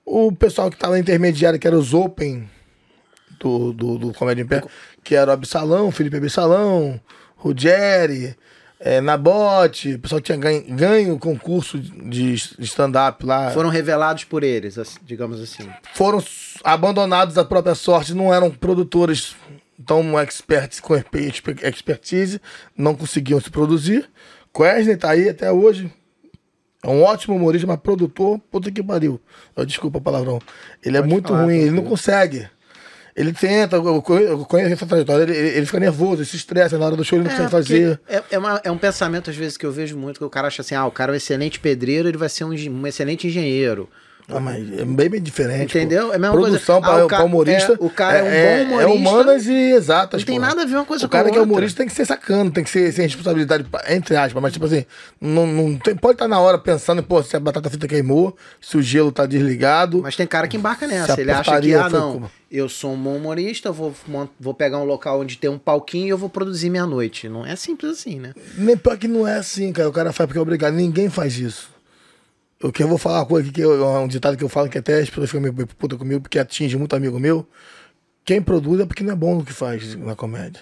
O pessoal que estava intermediário, que era os Open do, do, do Comédia em Pé, que era o Absalão, Felipe Absalão, Ruggeri, é, Nabote, o pessoal que tinha ganho, ganho concurso de stand-up lá. Foram revelados por eles, digamos assim. Foram abandonados à própria sorte, não eram produtores tão experts com expertise, não conseguiam se produzir. Quesney tá aí até hoje. É um ótimo humorista, mas produtor, puta que pariu. Desculpa a palavrão. Ele é Pode é muito falar, ruim, ele não consegue. Ele tenta, eu conheço essa trajetória, ele, ele fica nervoso, ele se estressa na hora do show, ele não é, consegue fazer. É, é, uma, é, um pensamento, às vezes, que eu vejo muito, que o cara acha assim, ah, o cara é um excelente pedreiro, ele vai ser um, um excelente engenheiro. Ah, mas é bem, bem diferente. Entendeu? Pô. É a mesma Produção coisa. para ah, o humorista. É, o cara é, um é, bom humorista. É humanas e exatas. Não tem nada a ver uma coisa o com a outra. O cara que é humorista tem que ser sacano, tem que ser sem responsabilidade, entre aspas. Mas, tipo assim, não, não tem, pode estar na hora pensando, pô, se a batata frita queimou, se o gelo tá desligado. Mas tem cara que embarca nessa. Ele acha que, ah, não, como... eu sou um bom humorista, vou, vou pegar um local onde tem um palquinho e eu vou produzir minha noite. Não é simples assim, né? Nem pior que não é assim, cara. O cara faz porque é obrigado. Ninguém faz isso. O que eu vou falar uma coisa aqui, que eu, é um ditado que eu falo que até as pessoas ficam meio puta comigo, porque atinge muito amigo meu. Quem produz é porque não é bom no que faz na comédia.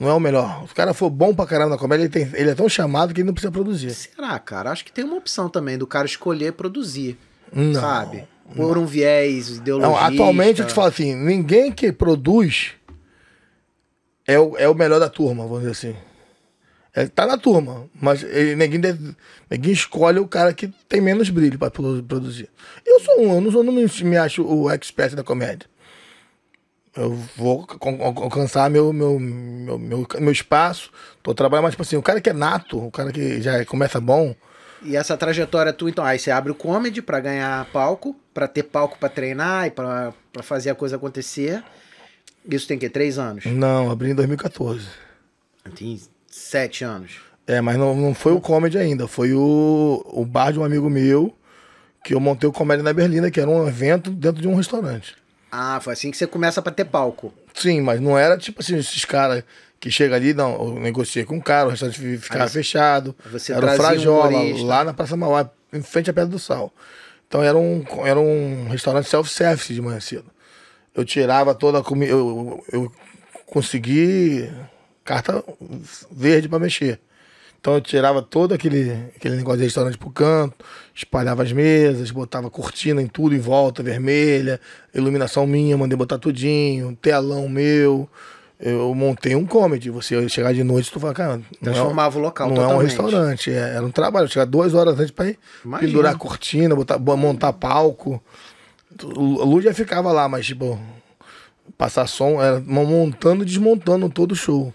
Não é o melhor. Se o cara for bom pra caramba na comédia, ele, tem, ele é tão chamado que ele não precisa produzir. Será, cara? Acho que tem uma opção também do cara escolher produzir. Não, sabe? Por um viés ideológico. Atualmente eu te falo assim: ninguém que produz é o, é o melhor da turma, vamos dizer assim. É, tá na turma, mas ele, ninguém, deve, ninguém escolhe o cara que tem menos brilho para produzir. Eu sou um, eu não, sou, não me, me acho o expert da comédia. Eu vou alcançar meu, meu, meu, meu, meu espaço, tô trabalhando, mas tipo assim, o cara que é nato, o cara que já começa bom. E essa trajetória tu, então, aí você abre o comedy para ganhar palco, para ter palco para treinar e para fazer a coisa acontecer. Isso tem que três anos? Não, abri em 2014. Tem Sete anos. É, mas não, não foi o comedy ainda. Foi o, o bar de um amigo meu que eu montei o Comédia na Berlina, que era um evento dentro de um restaurante. Ah, foi assim que você começa pra ter palco. Sim, mas não era tipo assim, esses caras que chegam ali, não, eu negociei com um cara, o restaurante ficava Aí fechado. você era o um Frajola, humorista. lá na Praça Mauá, em frente à Pedra do Sal. Então era um, era um restaurante self-service de manhã cedo. Eu tirava toda a comida, eu, eu, eu consegui carta verde para mexer. Então eu tirava todo aquele, aquele negócio de restaurante pro canto, espalhava as mesas, botava cortina em tudo em volta, vermelha, iluminação minha, mandei botar tudinho, telão meu. Eu montei um comedy. Você chegar de noite, tu fala, cara, é, Transformava o local não é um totalmente. restaurante, é- era um trabalho. Eu chegava duas horas antes pra ir Imagina. pendurar cortina, botar, bo- montar palco. A luz já ficava lá, mas tipo, passar som, era montando e desmontando todo o show.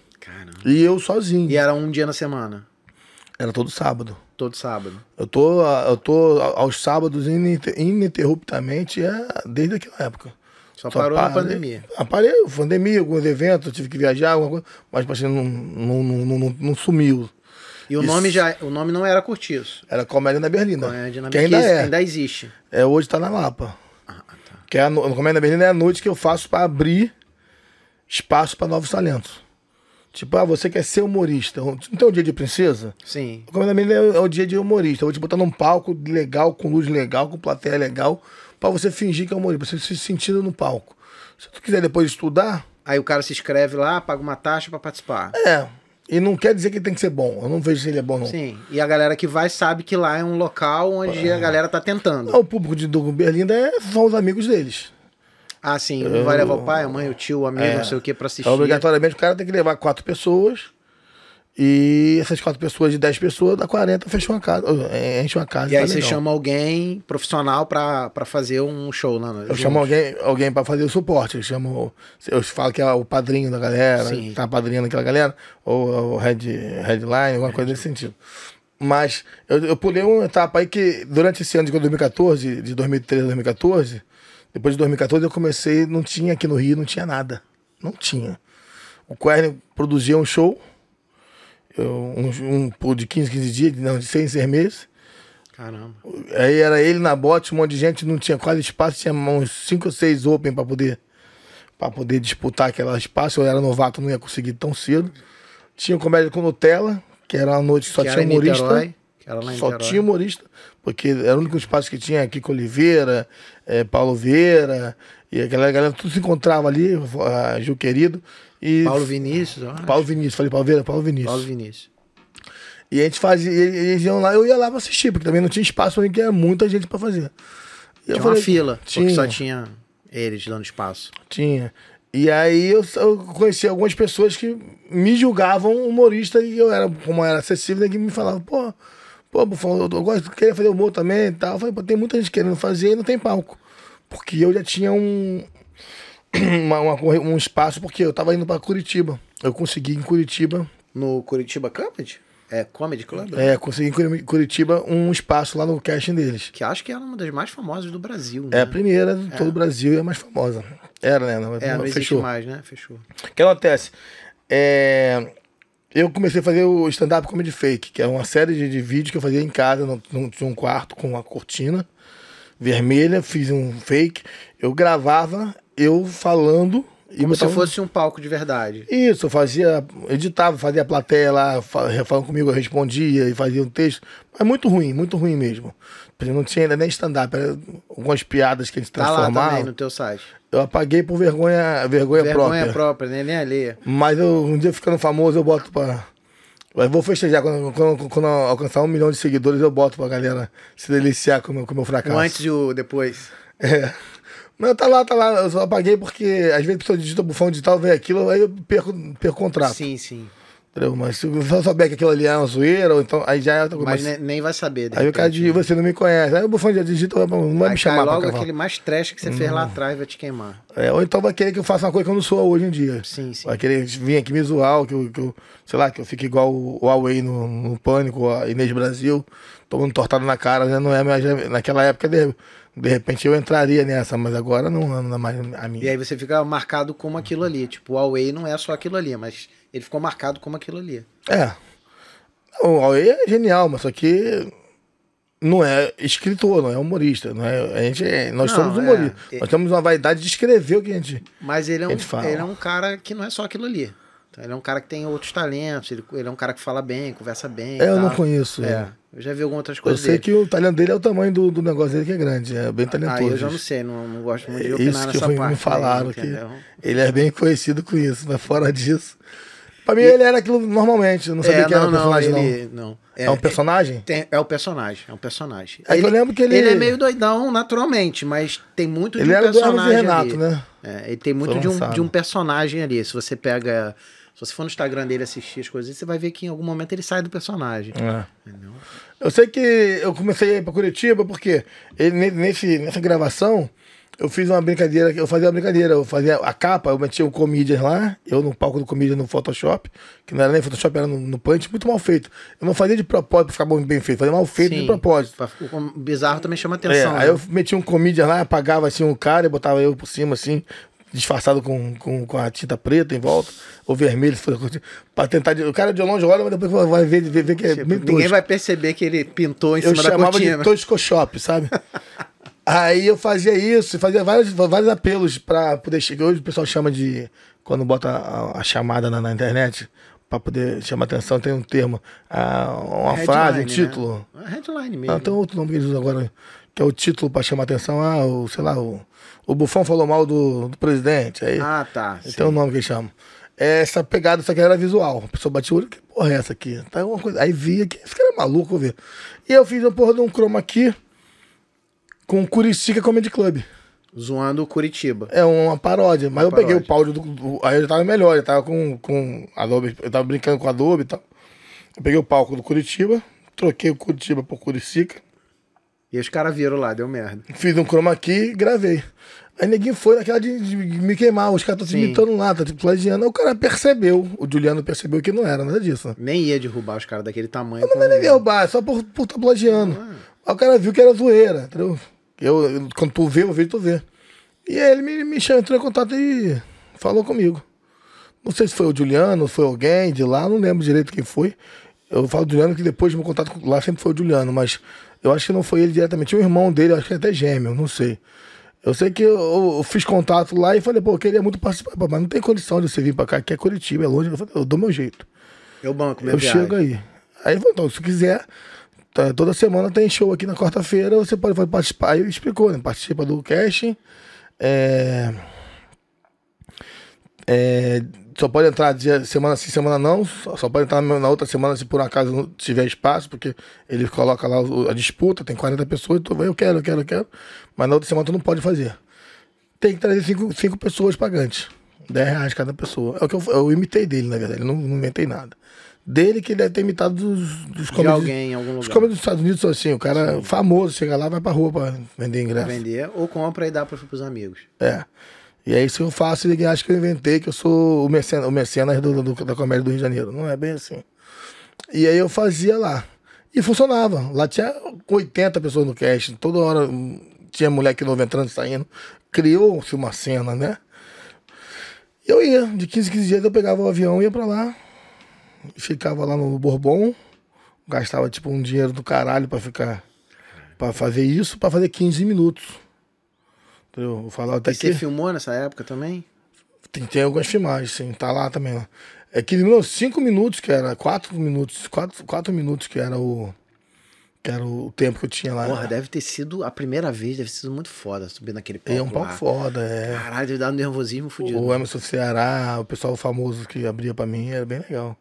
E eu sozinho. E era um dia na semana, Era todo sábado. todo sábado. Eu tô, eu tô aos sábados ininter- ininterruptamente é, desde aquela época. Só, parou na pandemia. Ah, parei, pandemia, alguns eventos, tive que viajar, alguma coisa, mas assim, não, não, não, não, não sumiu. E o Isso. nome já, o nome não era Cortiço. Era Comédia na Berlina. Comédia na que ainda que é. ainda existe. é. Hoje tá na Lapa. Ah, tá. Que é a, Comédia na Berlina é a noite que eu faço para abrir espaço para novos talentos. Tipo, ah, você quer ser humorista. Não tem o dia de princesa? Sim. O na Berlina é o dia de humorista. Eu vou te botar num palco legal, com luz legal, com plateia legal, para você fingir que é humorista, pra você se sentir no palco. Se tu quiser depois estudar, Aí o cara se inscreve lá, paga uma taxa pra participar. é. E não quer dizer que ele tem que ser bom. Eu não vejo se ele é bom, não. Sim. E a galera que vai sabe que lá é um local onde a galera tá tentando. Ah, O público de do Berlim é, são os amigos deles. Ah, sim. Não vai levar o pai, a mãe, o tio, o amigo, É. não sei o que pra assistir. Então, obrigatoriamente, o cara tem que levar quatro pessoas. E essas quatro pessoas de 10 pessoas, dá 40, fecha uma casa. eh, Enche uma casa. E aí tá você legal. chama alguém profissional pra, pra fazer um show lá. no- Eu chamo alguém, alguém para fazer o suporte. Eu chamo. Eu falo que é o padrinho da galera, Sim. tá padrinhando aquela galera, ou o head, headline, alguma coisa nesse sentido. Mas eu, eu pulei uma etapa aí que durante esse ano de 2014, de 2013 a 2014, depois de 2014 eu comecei, não tinha aqui no Rio, não tinha nada. Não tinha. O Quern produzia um show, eu- um, um, de 15, 15 dias, não, de 6, 6 meses. Caramba. Aí era ele na bote, um monte de gente, não tinha quase espaço, tinha uns 5 ou 6 open para poder para poder disputar aquele espaço. Eu era novato, não ia conseguir tão cedo. Tinha comédia com Nutella, que era uma noite que só Que tinha em humorista. Niterói, que era lá em Só Niterói. tinha humorista, porque era o único espaço que tinha Kiko Oliveira, eh, Paulo Vieira, e aquela galera tudo se encontrava ali, a Gil Querido. E Paulo Vinícius, eu acho. Paulo Vinícius, falei Paulo Vieira, Paulo Vinícius. Paulo Vinícius. E a gente fazia, eles iam lá, eu ia lá pra assistir, porque também não tinha espaço pra mim, que era muita gente pra fazer. E eu Tinha uma falei, fila, Tinha, porque só tinha eles dando espaço. tinha. E aí eu, eu conheci algumas pessoas que me julgavam humorista e eu era, como eu era acessível, que me falavam, pô, pô, Bufão, eu, eu gosto, queria fazer humor também e tal. Eu falei, pô, tem muita gente querendo fazer e não tem palco. Porque eu já tinha um, uma- uma um espaço, porque eu tava indo pra Curitiba. Eu consegui em Curitiba No Curitiba Comedy? É Comedy Club? É, consegui em Curi- Curitiba um espaço lá no casting deles. Que acho que era uma das mais famosas do Brasil, É né? a primeira de todo o Brasil e a mais famosa. Era, né? Não, É, não fechou. mais, né? Fechou. O que acontece? É, eu comecei a fazer o stand-up comedy fake, que é uma série de, de vídeos que eu fazia em casa, não, não tinha um quarto com uma cortina vermelha, fiz um fake. Eu gravava eu falando e Como se botava- fosse um palco de verdade. Isso, eu fazia, editava, fazia a plateia lá, fa- falando comigo, eu respondia e fazia um texto. Mas muito ruim, muito ruim mesmo. Porque Não tinha ainda nem stand-up, algumas piadas que a gente Tá lá transformava. também no teu site. Eu apaguei por vergonha, vergonha, Vergonha própria. própria, né? Nem alheia. Mas eu, um dia ficando famoso, eu boto pra. Eu vou festejar. Quando, quando, quando alcançar um milhão de seguidores, eu boto pra galera se deliciar com o meu, com meu fracasso. O antes e o depois. É. Não, tá lá, tá lá. Eu só apaguei porque às vezes a pessoa digita bufão digital, vem aquilo, aí eu perco, perco o contrato. Sim, sim. Entendeu? Mas se eu souber que aquilo ali é uma zoeira, ou então, aí já é outra coisa. Mas Mas, ne- nem vai saber. aí o cara diz, né? você não me conhece. Aí o bufão já digita, não vai Aí me chamar logo aquele mais trash que você fez Hum. lá atrás vai te queimar. É, ou então vai querer que eu faça uma coisa que eu não sou hoje em dia. Sim, sim. Vai querer vir aqui me zoar, que eu, que eu sei lá, que eu fique igual o Huawei no, no Pânico, a Inês Brasil, tomando tortado na cara, né? Não é mais, naquela época, de, de repente eu entraria nessa, mas agora não anda mais a minha. E aí você fica marcado como aquilo ali. Tipo, o Huawei não é só aquilo ali, mas ele ficou marcado como aquilo ali. É. O Aue é genial, mas só que não é escritor, não é humorista. Não é, a gente é- nós Não, somos é. humoristas. É- Nós temos uma vaidade de escrever o que a gente. Mas ele é, um, ele é um cara que não é só aquilo ali. Então, ele é um cara que tem outros talentos, ele, ele é um cara que fala bem, conversa bem. É, eu não conheço. É, eu já vi algumas outras Eu coisas sei dele. que o talento dele é o tamanho do, do negócio dele que é grande, é bem talentoso. Aí eu já não sei, não, não gosto muito de É opinar isso que nessa foi- parte. me falaram aí, que ele é bem conhecido com isso, mas fora disso. Pra mim ele era aquilo normalmente, eu não sabia É, que era não, um personagem, não. ele, não. É, um personagem? Tem- é o personagem, é um personagem. É que eu lembro que ele- é meio doidão naturalmente, mas tem muito de Ele um era do Hermes e personagem Renato, ali. né? É, ele tem muito de um, de um personagem ali. Se você pega. Se você for no Instagram dele assistir as coisas, você vai ver que em algum momento ele sai do personagem. É. Entendeu? Eu sei que eu comecei a ir pra Curitiba porque ele, ne- nesse, nessa gravação eu fiz uma brincadeira, eu fazia uma brincadeira, eu fazia a capa, eu metia o Comedians lá, eu no palco do Comedians no Photoshop, que não era nem Photoshop, era no, no Paint, muito mal feito. Eu não fazia de propósito pra ficar bom- bem feito, fazia mal feito de Sim, propósito. pra- O bizarro também chama É, atenção. aí né? eu metia um comedian lá, apagava assim um cara e botava eu por cima assim, disfarçado com, com, com a tinta preta em volta, ou vermelho, pra tentar. O cara de longe olha, mas depois vai ver, ver, ver que é Tipo, ninguém tosco. vai perceber que ele pintou em Eu cima da chamava cortina. de Toscoshop, sabe? Aí eu fazia isso, fazia vários, vários apelos pra poder chegar. Hoje o pessoal chama de. Quando bota a, a chamada na, na internet, pra poder chamar atenção, tem um termo. ah, uma Headline, frase, um né? título. É headline mesmo. Não, tem outro nome que eles usam agora, que é o título pra chamar atenção. Ah, o, sei lá, o, o Bufão falou mal do, do presidente. Aí Ah, tá. tem sim. um nome que. É Essa pegada, isso aqui era visual. A pessoa batia o olho, que porra é essa aqui? Tá alguma coisa. Aí via que esse cara é maluco, ver. E eu fiz uma porra de um chroma aqui com Curicica Comedy Club. Zoando o Curitiba. É uma paródia. Mas eu peguei o paródia. pau do, do- Aí eu já tava melhor, eu tava com, com Adobe. Eu tava brincando com Adobe e tal. Eu peguei o palco do Curitiba, troquei o Curitiba por Curicica. E os caras viram lá, deu merda. Fiz um chroma e gravei. Aí ninguém foi naquela de, de me queimar, os caras estão se imitando lá, tá tipo plagiando. Aí o cara percebeu, o Juliano percebeu que não era nada disso. Nem ia derrubar os caras daquele tamanho. Não é nem derrubar, é só por estar por tá plagiando. Ah. Aí o cara viu que era zoeira, entendeu? Eu, eu- quando tu vê, eu vejo tu vê. E aí ele me, me chamou, entrou em contato e falou comigo. Não sei se foi o Juliano, foi alguém de lá, não lembro direito quem foi. Eu falo do Juliano que depois do meu contato lá sempre foi o Juliano, mas eu acho que não foi ele diretamente. Um irmão dele, acho que é até gêmeo, não sei. Eu sei que eu, eu fiz contato lá e falei, pô, eu queria muito participar, mas não tem condição de você vir pra cá, que é Curitiba, é longe. Eu falei, eu dou meu jeito. Eu banco, meu Eu chego aí. Aí falou, então, se quiser, tá, toda semana tem show aqui na quarta-feira, você pode, pode participar. Aí ele explicou, né? Participa do casting. É, é, só pode entrar dia, semana sim, semana não. Só, só pode entrar na outra semana se por acaso não tiver espaço, porque ele coloca lá a disputa, tem 40 pessoas, tu vai, eu quero, eu quero, eu quero. Mas na outra semana tu não pode fazer. Tem que trazer cinco, cinco pessoas pagantes. 10 reais cada pessoa. É o que eu, eu imitei dele, na verdade. Eu não, não inventei nada. Dele que ele deve ter imitado dos, dos De comedies- alguém em algum Os lugar. comedies dos Estados Unidos são assim, o cara famoso chega lá, vai pra rua pra vender ingresso. Vender ou compra e dá para os amigos. É. E aí se eu faço, ninguém acha que eu inventei, que eu sou o mecenas, o mecenas do, do- da comédia do Rio de Janeiro. Não é bem assim. E aí eu fazia lá. E funcionava. Lá tinha 80 pessoas no cast. Toda hora hum, tinha moleque novo entrando e saindo. Criou-se uma cena, né? E eu ia. De 15 em 15 dias eu pegava o avião ia pra lá. Ficava lá no Bourbon. Gastava tipo um dinheiro do caralho pra ficar. Pra fazer isso, pra fazer 15 minutos. Entendeu? Vou falar até E você filmou nessa época também? Tem, tem algumas filmagens, sim. Tá lá também. Ó. É que não, cinco minutos, que era quatro minutos, quatro, quatro minutos que era o que era o tempo que eu tinha lá. Porra, deve ter sido a primeira vez, deve ter sido muito foda subir naquele palco. é um palco lá. foda, é. Caralho, deve dar um nervosismo fudido. O Emerson Ceará, o pessoal famoso que abria pra mim, era bem legal.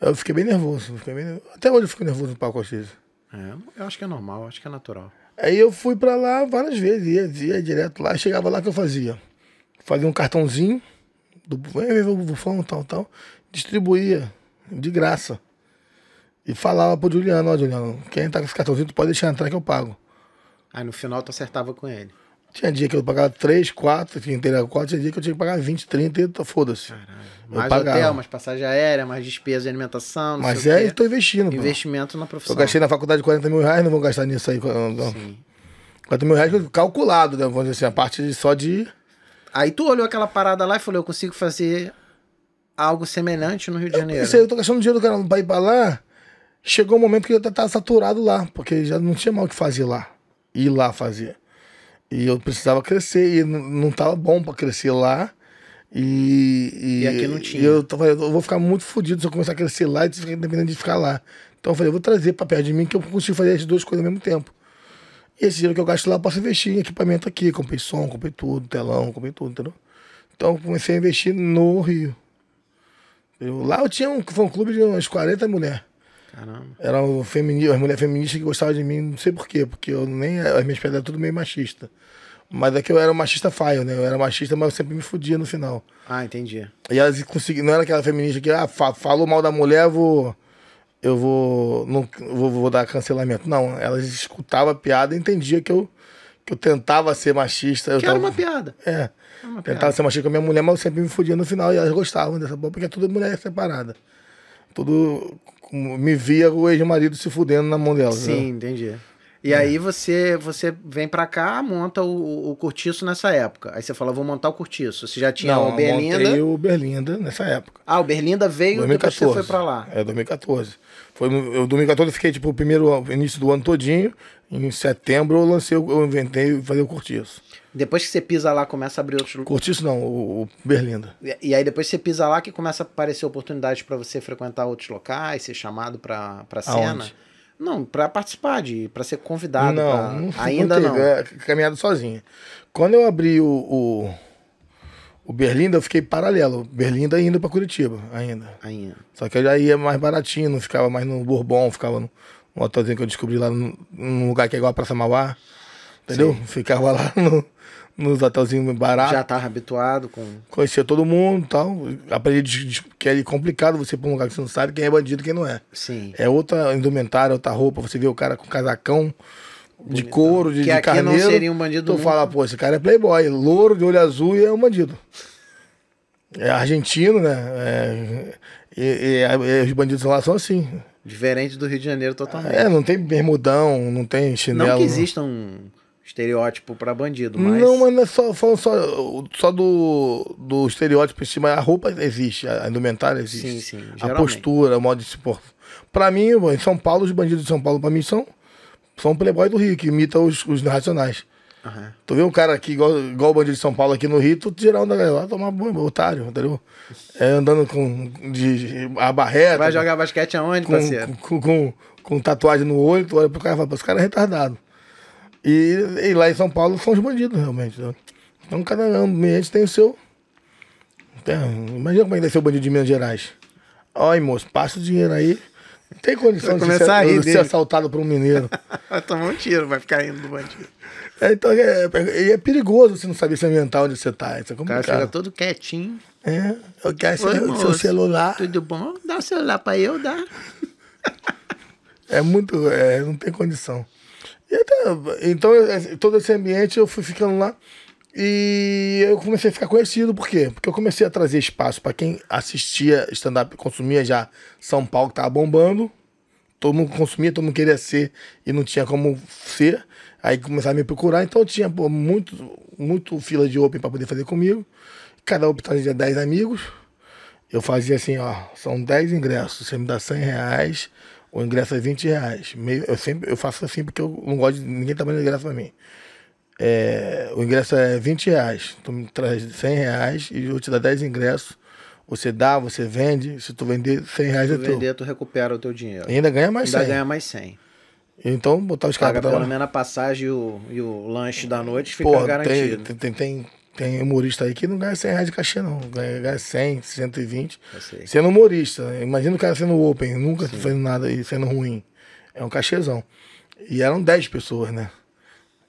Eu fiquei bem nervoso. Fiquei bem nervoso. Até hoje eu fico nervoso no palco às vezes. É, eu acho que é normal, acho que é natural. Aí eu fui pra lá várias vezes, ia, ia direto lá, chegava lá que eu fazia. Fazia um cartãozinho do Bufão, "Ei, o Bufão, tal, tal, distribuía de graça. E falava pro Juliano, ó, Juliano, quem tá com esse cartãozinho, tu pode deixar entrar que eu pago. Aí no final tu acertava com ele. Tinha dia que eu pagava 3, 4, tinha inteira 4, tinha dia que eu tinha que pagar 20, 30, e foda-se. Eu Mais hotel, mais passagem aérea, mais despesa de alimentação, não Mas sei é, eu tô investindo. pô. Investimento na profissão. Eu gastei na faculdade 40 mil reais, não vou gastar nisso aí. não. Sim. 40 mil reais calculado, né? Vamos dizer assim, a parte só de. Aí tu olhou aquela parada lá e falou, eu consigo fazer algo semelhante no Rio de Janeiro. Isso aí, eu tô gastando dinheiro do cara pra ir pra lá. Chegou um momento que eu já estava saturado lá, porque já não tinha mais o que fazer lá. Ir lá fazer. E eu precisava crescer, e não estava bom para crescer lá. E, e, e, aqui não tinha. Eu, falei, eu vou ficar muito fodido se eu começar a crescer lá e ficar independente de ficar lá. Então eu falei, eu vou trazer para perto de mim que eu consigo fazer as duas coisas ao mesmo tempo. E esse dinheiro que eu gasto lá, eu posso investir em equipamento aqui. Comprei som, comprei tudo, telão, comprei tudo, entendeu? Então eu comecei a investir no Rio. Eu, lá eu tinha um fã-clube de umas 40 mulheres. Caramba. Era um as mulheres feministas que gostavam de mim, não sei porquê, porque eu nem. As minhas pedras eram tudo meio machista. Mas é que eu era um machista faio, né? Eu era machista, mas eu sempre me fudia no final. Ah, entendi. E elas conseguiam. Não era aquela feminista que, ah, falou mal da mulher, eu vou. Eu vou. Não, vou, vou dar cancelamento. Não, elas escutavam a piada e entendiam que eu, que eu tentava ser machista. Eu que tava, era uma piada. É. Uma tentava piada. ser machista com a minha mulher, mas eu sempre me fudia no final. E elas gostavam dessa porra, porque é tudo mulher separada. Tudo. Me via o ex-marido se fudendo na mão delas. Sim, né? entendi. E é. aí você você vem para cá, monta o, o cortiço nessa época. Aí você fala, vou montar o cortiço. Você já tinha Não, o Berlinda? Montei o Berlinda nessa época. Ah, o Berlinda veio 2014. depois você foi para lá. É, 2014. Foi no 2014 eu fiquei tipo o primeiro início do ano todinho. Em setembro eu lancei, eu inventei fazer o cortiço. Depois que você pisa lá, começa a abrir outros Cortiço não, o, o Berlinda. E, e, aí depois você pisa lá que começa a aparecer oportunidades para você frequentar outros locais, ser chamado para cena. Aonde? Não, para participar, de, para ser convidado. Não, pra... não ainda não. É, caminhado sozinho. Quando eu abri o, o, o Berlinda, eu fiquei paralelo. Berlinda indo para Curitiba, ainda. Ainda. Só que eu já ia mais baratinho, não ficava mais no Bourbon, ficava no, no hotelzinho que eu descobri lá num lugar que é igual a Praça Mauá. Entendeu? Sim. Ficava lá no, nos hotelzinhos baratos. Já tava habituado com. Conhecia todo mundo e tal. Aprendi que é complicado você ir pra um lugar que você não sabe quem é bandido e quem não é. Sim. É outra indumentária, outra roupa. Você vê o cara com casacão de couro, de, que de carneiro. não seria um bandido. Tu fala, pô, esse cara é playboy, louro, de olho azul e é um bandido. É argentino, né? É, e, e, e, os bandidos lá são assim. Diferente do Rio de Janeiro totalmente. É, não tem bermudão, não tem chinelo. Não que existam estereótipo para bandido, mas. Não, mas não é só, só, só, só do, do estereótipo em cima. A roupa existe, a indumentária existe. Sim, sim. A postura, o modo de se pôr. Pra mim, em São Paulo, os bandidos de São Paulo, pra mim, são, são playboy do Rio, que imita os, os racionais. Uhum. Tu vê um cara aqui, igual, igual o bandido de São Paulo aqui no Rio, tu tirar onda lá, tomar banho, otário, entendeu? É, andando com de, a barreta. Vai jogar basquete aonde, com, parceiro? Com, com, com, com tatuagem no olho, tu olha pro cara e fala, esse cara é retardado. E, e, lá em São Paulo são os bandidos, realmente. Né? Então cada ambiente tem o seu. Tem, imagina como é que deve ser o bandido de Minas Gerais. Olha, moço, passa o dinheiro aí. Não tem condição de ser, ser assaltado por um mineiro. vai tomar um tiro, vai ficar indo do bandido. É, então é, é, é, perigoso você não saber se ambientar onde você tá. Isso é complicado. O cara fica todo quietinho. É, eu quero Oi, seu, seu celular. Tudo bom? Dá o celular pra eu, dá. é muito. É, não tem condição. Então, todo esse ambiente eu fui ficando lá e eu comecei a ficar conhecido. Por quê? Porque eu comecei a trazer espaço para quem assistia stand-up, consumia já São Paulo, que tava bombando. Todo mundo consumia, todo mundo queria ser e não tinha como ser. Aí começaram a me procurar. Então eu tinha pô, muito, muito fila de open para poder fazer comigo. Cada open trazia 10 amigos. Eu fazia assim, ó, são 10 ingressos, você me dá 100 reais o ingresso é 20 reais. Meio, eu, sempre, eu faço assim porque eu não gosto de ninguém trabalhando ingresso pra mim. É, o ingresso é 20 reais. Tu me traz 100 reais e eu te dou 10 ingressos. Você dá, você vende. Se tu vender 100 reais se é tu teu. vender, tu recupera o teu dinheiro. E ainda ganha mais ainda 100. Ainda ganha mais 100. Então, botar os caras... Paga pelo menos a passagem e o, e o lanche da noite fica Porra, garantido. Tem, tem, tem, tem humorista aí que não ganha 100 reais de cachê, não. Ganha, ganha 100, 120. Sendo humorista. Imagina o cara sendo open, nunca Sim. fazendo nada e sendo ruim. É um cachezão. E eram 10 pessoas, né?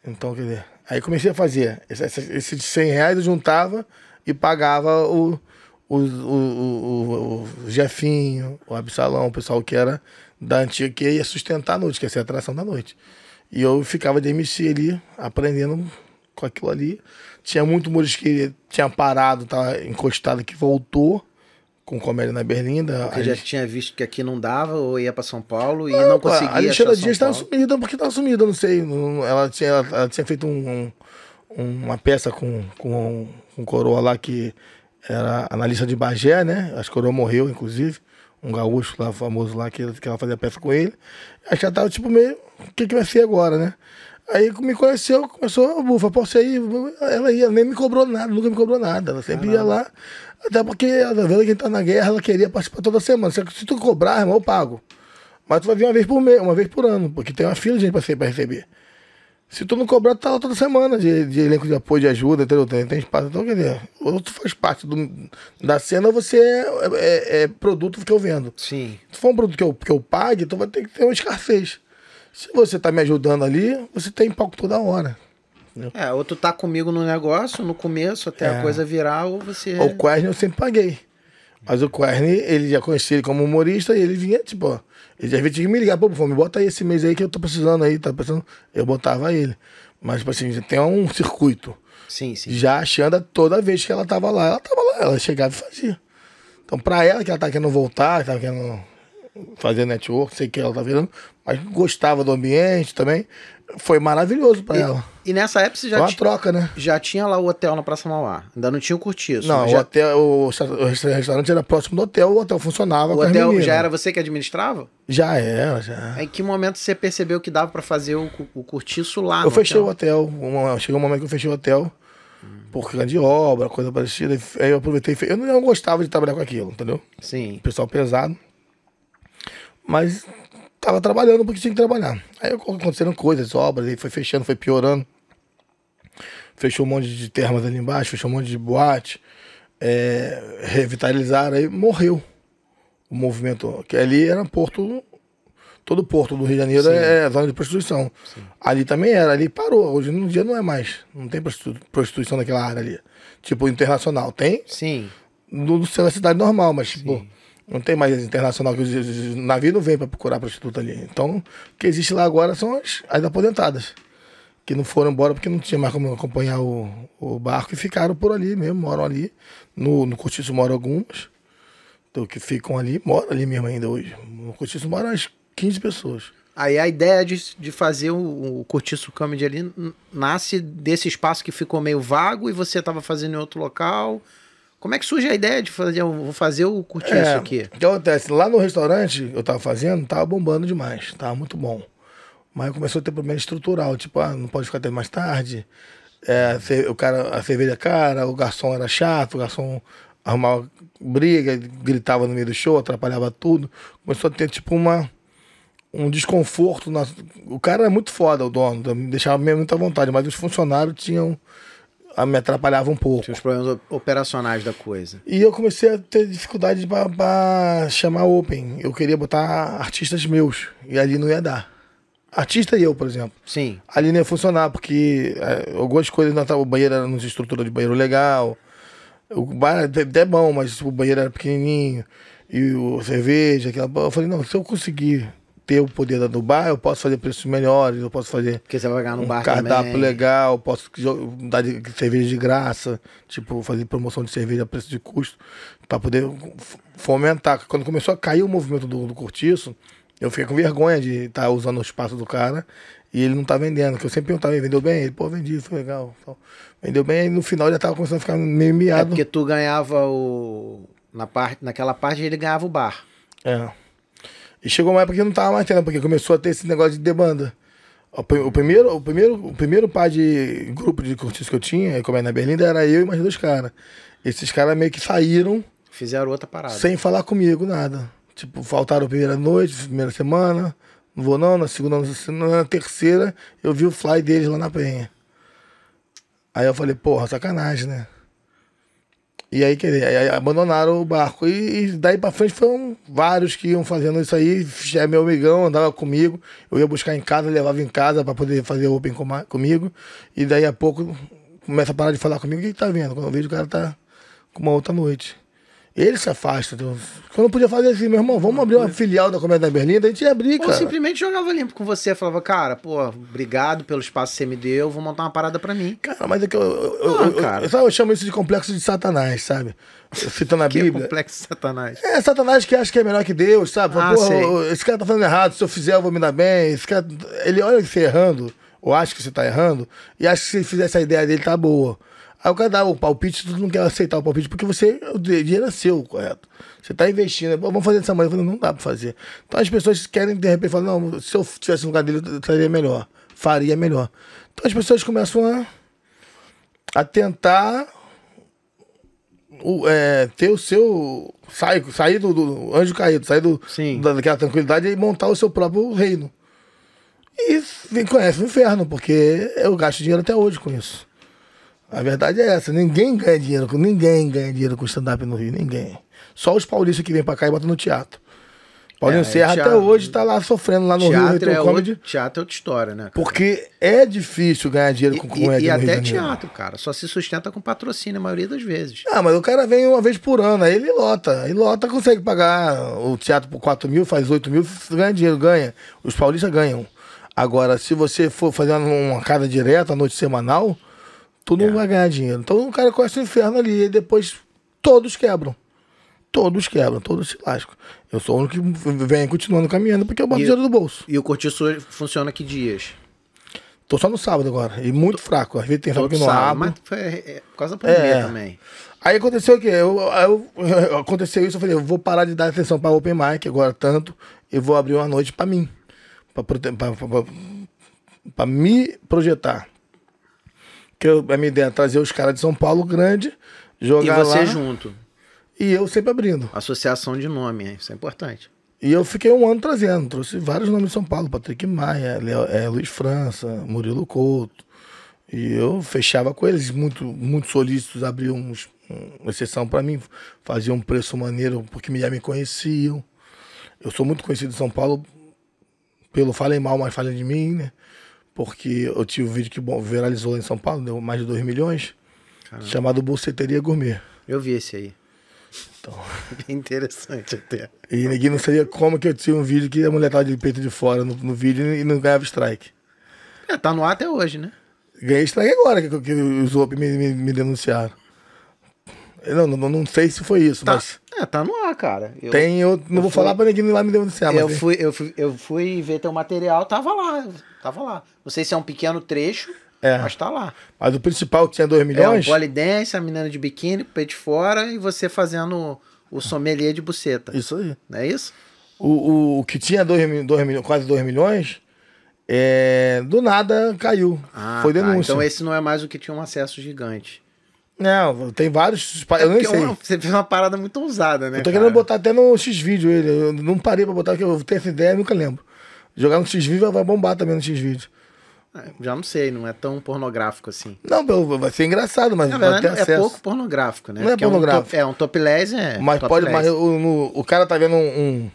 Então, quer dizer. Aí comecei a fazer. Esse, esse de 100 reais eu juntava e pagava o, o, o, o, o Jefinho, o Absalão, o pessoal que era da antiga, que ia sustentar a noite, que ia ser a atração da noite. E eu ficava de MC ali, aprendendo com aquilo ali. Tinha muito que tinha parado, tava encostado, que voltou com comédia na Berlinda. Porque já tinha visto que aqui não dava, ou ia para São Paulo e não, não conseguia. A Alexandra Dias estava sumida, porque estava sumida, não sei. Ela tinha, ela tinha feito um, um, uma peça com, com, com um coroa lá que era analista de Bagé, né? Acho que o coroa morreu, inclusive. um gaúcho lá, famoso lá, que, que ela fazia peça com ele. Aí já tava tipo meio, o que, que vai ser agora, né? Aí me conheceu, começou, bufa, posso ir? Ela ia, nem me cobrou nada, nunca me cobrou nada. Ela sempre Caramba. ia lá. Até porque ela vendo que a gente tá na guerra, ela queria participar toda semana. Se tu cobrar, irmão, eu pago. Mas tu vai vir uma vez por mês, uma vez por ano, porque tem uma fila de gente pra, ser, pra receber. Se tu não cobrar, tu tá lá toda semana de, de elenco de apoio, de ajuda, entendeu? Tem, tem espaço. Então, quer dizer, ou tu faz parte do, da cena, ou você é, é, é, produto que eu vendo. Sim. Se for um produto que eu, que eu pague, tu vai ter que ter uma escassez. Se você tá me ajudando ali, você tem palco toda hora. É, ou tu tá comigo no negócio, no começo, até é. a coisa virar, ou você. O Quern eu sempre paguei. Mas o Quern, ele já conhecia ele como humorista e ele vinha, tipo, ó, ele já tinha que me ligar, pô, me bota aí esse mês aí que eu tô precisando aí, tá precisando. Eu botava ele. Mas, tipo assim, tem um circuito. Sim, sim. Já a Xanda, toda vez que ela tava lá, ela tava lá, ela chegava e fazia. Então, pra ela que ela tá querendo voltar, tá querendo fazer network, sei que ela tá virando, mas gostava do ambiente também. Foi maravilhoso para ela. E nessa época você já Foi uma troca, né? Já tinha lá o hotel na Praça Mauá. Ainda não tinha o curtiço. Não, já... o hotel, o, o, restaurante era próximo do hotel, o hotel funcionava. O hotel já era você que administrava? Já era, já. Em que momento você percebeu que dava para fazer o, o curtiço lá? Eu fechei hotel. o hotel. Chegou um momento que eu fechei o hotel. Por grande obra, coisa parecida. Aí eu aproveitei. Eu não gostava de trabalhar com aquilo, entendeu? Sim. Pessoal pesado. Mas tava trabalhando porque tinha que trabalhar. Aí aconteceram coisas, obras, aí foi fechando, foi piorando. Fechou um monte de termas ali embaixo, fechou um monte de boate. É, revitalizaram, aí morreu o movimento. Que ali era porto, todo porto do Rio de Janeiro Sim. é zona de prostituição. Sim. Ali também era, ali parou. Hoje no dia não é mais. Não tem prostituição naquela área ali. Tipo, internacional. Tem? Sim. No, no centro da cidade normal, mas tipo. Não tem mais internacional, que os navios não vêm para procurar prostituta ali. Então, o que existe lá agora são as, as aposentadas, que não foram embora porque não tinha mais como acompanhar o, o barco e ficaram por ali mesmo, moram ali. No, no Cortiço moram algumas, então, que ficam ali, moram ali mesmo ainda hoje. No Cortiço moram as 15 pessoas. Aí a ideia de, de fazer o, o Cortiço Comedy ali nasce desse espaço que ficou meio vago e você estava fazendo em outro local como é que surge a ideia de fazer, vou fazer o curtir é, isso aqui? O que acontece? Lá no restaurante eu tava fazendo, tava bombando demais, tava muito bom. Mas começou a ter problema estrutural, tipo, ah, não pode ficar até mais tarde. É, o cara, a cerveja é cara, o garçom era chato, o garçom arrumava briga, gritava no meio do show, atrapalhava tudo. Começou a ter tipo uma um desconforto. Na... O cara era muito foda, o dono, deixava mesmo muita vontade, mas os funcionários tinham me atrapalhava um pouco. Tinha os problemas operacionais da coisa. E eu comecei a ter dificuldade para chamar Open. Eu queria botar artistas meus, e ali não ia dar. Artista e eu, por exemplo. Sim. Ali não ia funcionar, porque é, algumas coisas não estavam. O banheiro era nos estrutura de banheiro legal. O bar é bom, mas o banheiro era pequenininho. E o cerveja, aquela. Eu falei, não, se eu conseguir ter o poder do bar, eu posso fazer preços melhores, eu posso fazer Porque você vai pagar no um bar cardápio também. legal, posso dar de, cerveja de graça, tipo, fazer promoção de cerveja a preço de custo, para poder fomentar. Quando começou a cair o movimento do, do cortiço, eu fiquei com vergonha de estar tá usando o espaço do cara e ele não tá vendendo, que eu sempre perguntava, vendeu bem? Ele, pô, vendi, foi legal. Vendeu bem, no final já tava começando a ficar meio miado. É porque tu ganhava o... Na parte, naquela parte ele ganhava o bar. É. E chegou uma época que não tava mais tendo, porque começou a ter esse negócio de demanda. O, primeiro, o, primeiro, o primeiro par de grupo de cortiços que eu tinha, como é na Berlinda, era eu e mais dois caras. Esses caras meio que saíram. Fizeram outra parada. Sem falar comigo, nada. Tipo, faltaram a primeira noite, primeira semana. Não vou não, na segunda, na terceira, eu vi o fly deles lá na penha. Aí eu falei, porra, sacanagem, né? E aí, aí abandonaram o barco. E, e, daí pra frente foram vários que iam fazendo isso aí. É meu amigão, andava comigo. Eu ia buscar em casa, levava em casa para poder fazer open com, comigo. E daí a pouco começa a parar de falar comigo. O que tá vendo? Quando eu vejo o cara tá com uma outra noite. Ele se afasta. Então, eu não podia fazer assim, meu irmão, vamos abrir uma filial da Comédia da Berlim, daí a gente ia abrir, cara. Ou simplesmente jogava limpo com você, falava, cara, pô, obrigado pelo espaço que você me deu, vou montar uma parada pra mim. Cara, mas é que eu, eu, eu, cara. eu, eu chamo isso de complexo de Satanás, sabe? Citando a que Bíblia. É complexo de Satanás. É, Satanás que acha que é melhor que Deus, sabe? Ah, Porra, esse cara tá fazendo errado, se eu fizer eu vou me dar bem. Esse cara, ele olha você errando, ou acha que você tá errando, e acha que se fizesse a ideia dele tá boa. Aí o cara dá o palpite, tu não quer aceitar o palpite, porque você, o dinheiro é seu, correto? Você está investindo, vamos fazer dessa maneira. Eu falei, não dá para fazer. Então as pessoas querem, de repente, falar, não, se eu tivesse no lugar dele, eu estaria melhor, faria melhor. Então as pessoas começam a, a tentar o, é, ter o seu. Sair, sair do, do anjo caído, sair do, da- daquela tranquilidade e montar o seu próprio reino. E conhece o inferno, porque eu gasto dinheiro até hoje com isso. A verdade é essa, ninguém ganha dinheiro, com ninguém ganha dinheiro com stand-up no Rio, ninguém. Só os paulistas que vêm pra cá e botam no teatro. Paulinho É, Serra até teatro- hoje tá lá sofrendo lá no Rio Teatro Retro é, Comedy. outra, teatro é outra história, né? cara? Porque é difícil ganhar dinheiro com E, comédia e no Rio de até teatro, cara. Só se sustenta com patrocínio a maioria das vezes. Ah, mas o cara vem uma vez por ano, aí ele lota. Aí lota, consegue pagar o teatro por 4 mil, faz 8 mil, ganha dinheiro, ganha. Os paulistas ganham. Agora, se você for fazer uma casa direta, noite semanal, tu não É. vai ganhar dinheiro. Então o cara conhece o inferno ali, e depois todos quebram. Todos quebram, todos se lascam. Eu sou o único que vem continuando caminhando porque eu boto E- dinheiro no bolso. E o cortiço funciona que dias? Tô só no sábado agora. E muito fraco. Às vezes tem sábado que não sábado. Mas foi é, por causa da pandemia É. também. Aí aconteceu o quê? Eu, eu- aconteceu isso, eu falei, eu vou parar de dar atenção para Open Mic agora tanto, e vou abrir uma noite para mim. para me projetar. Que eu- a minha ideia é trazer os caras de São Paulo grande, E jogar você lá, junto. e eu sempre abrindo. Associação de nome, hein? isso é importante. E eu fiquei um ano trazendo, trouxe vários nomes de São Paulo, Patrick Maia, Leo- é, Luiz França, Murilo Couto. E eu fechava com eles, muito, muito solícitos, abriam uns, uma exceção para mim, faziam um preço maneiro porque já me conheciam. Eu sou muito conhecido em São Paulo pelo Falem Mal, mas Falem de Mim, né? Porque eu tive um vídeo que bom, viralizou lá em São Paulo, deu mais de 2 milhões, chamado Bolseteria Gourmet. Eu vi esse aí. Então, Bem interessante até. E ninguém não sabia como que eu tinha um vídeo que a mulher tava de peito de fora no, no vídeo e não ganhava strike. É, tá no ar até hoje, né? Ganhei strike agora que, que os OP me, me, me denunciaram. Não, não, não sei se foi isso, Tá, mas é, tá no ar, cara. Eu, tem, eu não vou fui- falar pra ninguém lá me denunciar, mas eu, fui, eu, fui, eu fui ver teu material, tava lá. Tava lá. Não sei se é um pequeno trecho, É. mas tá lá. Mas o principal que tinha 2 É milhões, polidense, a menina de biquíni, peito de fora, e você fazendo o sommelier de buceta. isso aí. Não é isso? O, o, o que tinha 2 milhões, quase 2 milhões, é, do nada caiu. Ah, foi tá. denúncia. Então esse não é mais o que tinha um acesso gigante. Não, tem vários. Eu nem Porque sei. uma- você fez uma parada muito ousada, né? Eu tô cara? querendo botar até no X-Vídeo ele. Eu não parei pra botar, porque eu tenho essa ideia e nunca lembro. Jogar no X-Vídeo vai bombar também no X-Vídeo. É, Já não sei, não é tão pornográfico assim. Não, vai ser engraçado, mas Na vai ter é acesso. pouco pornográfico, né? Não é Porque pornográfico. Um top, é, um é. mas pode, topless. mas o, no- o cara tá vendo um, um-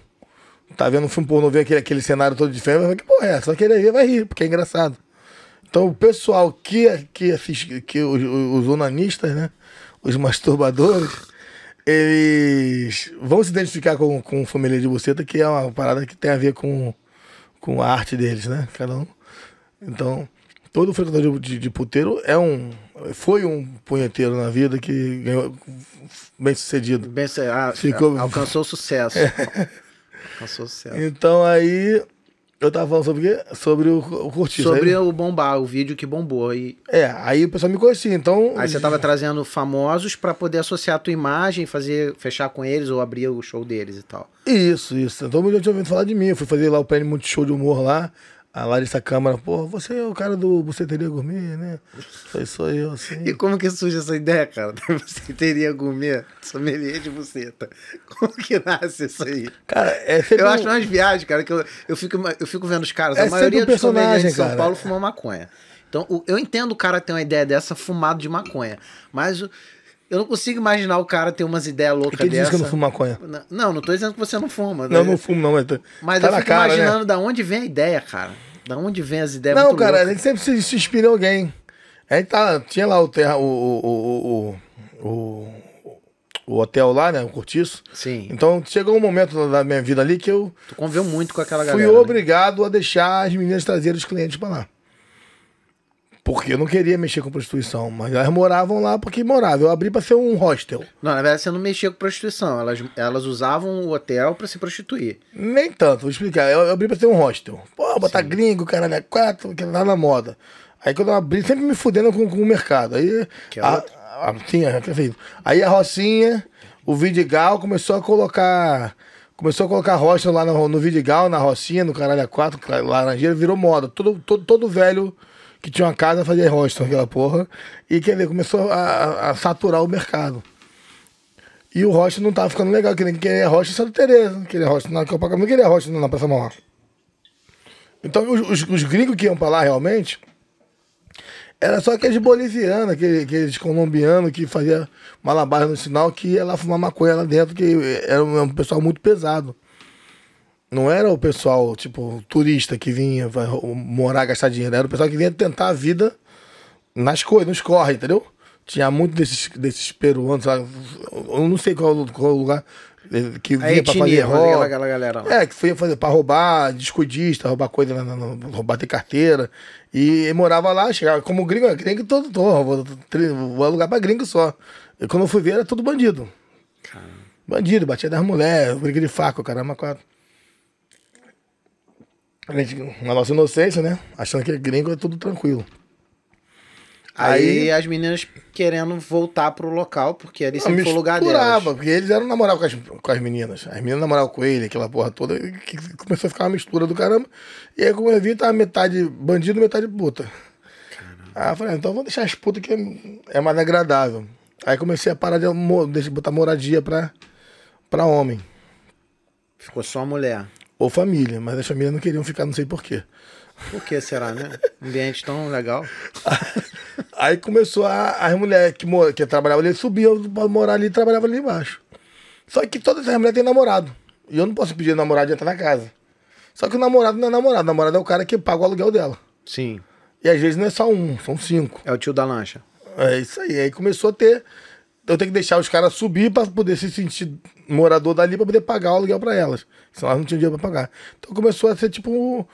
Tá vendo um filme pornô, vê aquele, aquele cenário todo diferente, vai falar, que porra é? Só que ele ver vai rir, porque é engraçado. Então o pessoal que, que assiste, que os, os onanistas, né? Os masturbadores, eles vão se identificar com, com o família de buceta, que é uma parada que tem a ver com, com a arte deles, né? Cada um. Então, todo frequentador de, de puteiro é um. Foi um punheteiro na vida que ganhou bem sucedido. Bem, cê- ah, Ficou- Alcançou sucesso. alcançou o sucesso. Então aí eu tava falando sobre o quê? Sobre o, o cortiço. Sobre aí, o bombar, o vídeo que bombou. E É, aí o pessoal me conhecia, então. aí você tava trazendo famosos pra poder associar a tua imagem, fazer, fechar com eles ou abrir o show deles e tal. Isso, isso. Mundo já tinha ouvido falar de mim. Eu fui fazer lá o prêmio Multishow de Humor lá. A Larissa Câmara, pô, você é o cara do Buceteria Gourmet, né? Foi só eu, assim. E como que surge essa ideia, cara? Você teria gourmet, sommelier de buceta. Como que nasce isso aí? Cara, é. Eu um- acho umas viagens, cara, que eu, eu, fico, eu fico vendo os caras. É a maioria um dos sommeliers de São cara. Paulo fumam maconha. Então, o- eu entendo o cara ter uma ideia dessa fumado de maconha. Mas o- eu não consigo imaginar o cara ter umas ideias loucas dessa. que eu não fumo maconha? Não, não tô dizendo que você não fuma. Não, né? não fumo, não, mas, tá- Mas tá eu fico cara, imaginando né? da onde vem a ideia, cara. Da onde vem as ideias Não, cara, a loucas. gente sempre se, se inspira em alguém. A gente tá, tinha lá o, terra, o, o, o, o, o, hotel lá, né? O cortiço. Sim. Então chegou um momento da minha vida ali que eu Tu conviveu muito com aquela fui galera. né? obrigado a deixar as meninas trazerem os clientes pra lá. Porque eu não queria mexer com prostituição, mas elas moravam lá porque moravam. Eu abri pra ser um hostel. Não, na verdade você não mexia com prostituição. Elas, elas usavam o hotel pra se prostituir. Nem tanto, vou explicar. Eu, eu abri pra ser um hostel. Pô, botar gringo, caralho, é quatro, que tá na moda. Aí quando eu abri, sempre me fudendo com, com o mercado. Aí. Que é a, outro? a, sim, é, perfeito. Aí a Rocinha, o Vidigal começou a colocar. Começou a colocar rocha lá no, no Vidigal, na Rocinha, no Caralho a 4, Laranjeira, virou moda. Todo, todo, todo velho que tinha uma casa fazia rocha naquela porra. E quer dizer, começou a, a- saturar o mercado. E o rocha não tava ficando legal, queria rocha em Santa Teresa, queria rocha na Copacabana, queria rocha na Praça Mauá. Então os, os, os gringos que iam pra lá realmente era só aqueles bolivianos, aqueles, aqueles colombianos que fazia malabar no sinal, que ia lá fumar maconha lá dentro, que era um pessoal muito pesado. Não era o pessoal, tipo, turista que vinha morar, gastar dinheiro. Era o pessoal que vinha tentar a vida nas coisas, nos corre, entendeu? Tinha muito desses, desses peruanos, lá, eu não sei qual, qual lugar eh, que vinha pra fazer rock. aquela, galera lá. É, que foi fazer pra roubar, descuidista, roubar coisa, na- na- na- roubar ter carteira. E morava lá, chegava como gringo, gringo todo, todo vou, alugar pra gringo só. E quando eu fui ver, era tudo bandido. Bandido, batia das mulheres, briga de faca, o caramba, quatro. A gente, na nossa inocência, né? Achando que gringo é tudo tranquilo. Aí, as meninas querendo voltar pro local, porque ali sempre foi o lugar misturava, delas. porque eles eram namoravam com as, com as meninas. As meninas namoravam com ele, aquela porra toda, que começou a ficar uma mistura do caramba. E aí, como eu vi, tava metade bandido, metade puta. Aí eu falei, então vou deixar as putas que é, é mais agradável. Aí comecei a parar de, botar moradia pra, pra homem. Ficou só a mulher. Ou família, mas as famílias não queriam ficar, não sei porquê. Por que será, né? Ambiente tão legal. Aí começou a, as mulheres que, que trabalhavam ali, subiam pra morar ali e trabalhavam ali embaixo. Só que todas as mulheres têm namorado. E eu não posso pedir namorado de entrar na casa. Só que o namorado não é namorado. O namorado é o cara que paga o aluguel dela. Sim. E às vezes não é só um, são cinco. É o tio da lancha. É isso aí. Aí começou a ter. Eu tenho que deixar os caras subir pra poder se sentir morador dali pra poder pagar o aluguel pra elas. Senão elas não tinham dinheiro pra pagar. Então começou a ser tipo. o-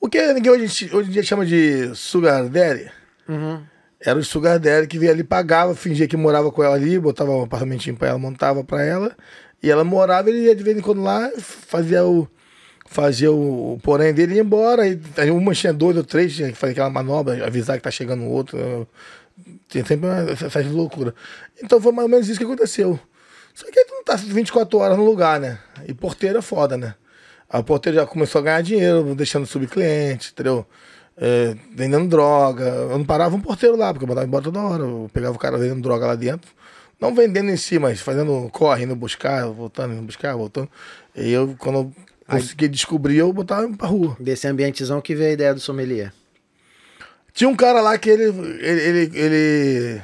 O que ninguém hoje, hoje em dia chama de sugar daddy. Uhum. Era o sugar daddy que vinha ali, pagava, fingia que morava com ela ali, botava um apartamentinho pra ela, montava pra ela. E ela morava, ele ia de vez em quando lá, fazia o. Fazia o, porém dele e ia embora. E aí uma tinha dois ou três, tinha que fazer aquela manobra, avisar que tá chegando o outro. Tinha sempre uma- essas loucuras. Então foi mais ou menos isso que aconteceu. Só que aí tu não tá 24 horas no lugar, né? E porteiro é foda, né? A porteiro já começou a ganhar dinheiro, deixando subir cliente, entendeu? É, vendendo droga. Eu não parava um porteiro lá, porque eu mandava embora toda hora. Eu pegava o cara vendendo droga lá dentro. Não vendendo em si, mas fazendo corre, indo buscar, voltando, indo buscar, voltando. E eu, quando eu consegui descobrir, eu botava pra rua. Desse ambientezão que veio a ideia do sommelier. Tinha um cara lá que ele. Ele. Ele, ele,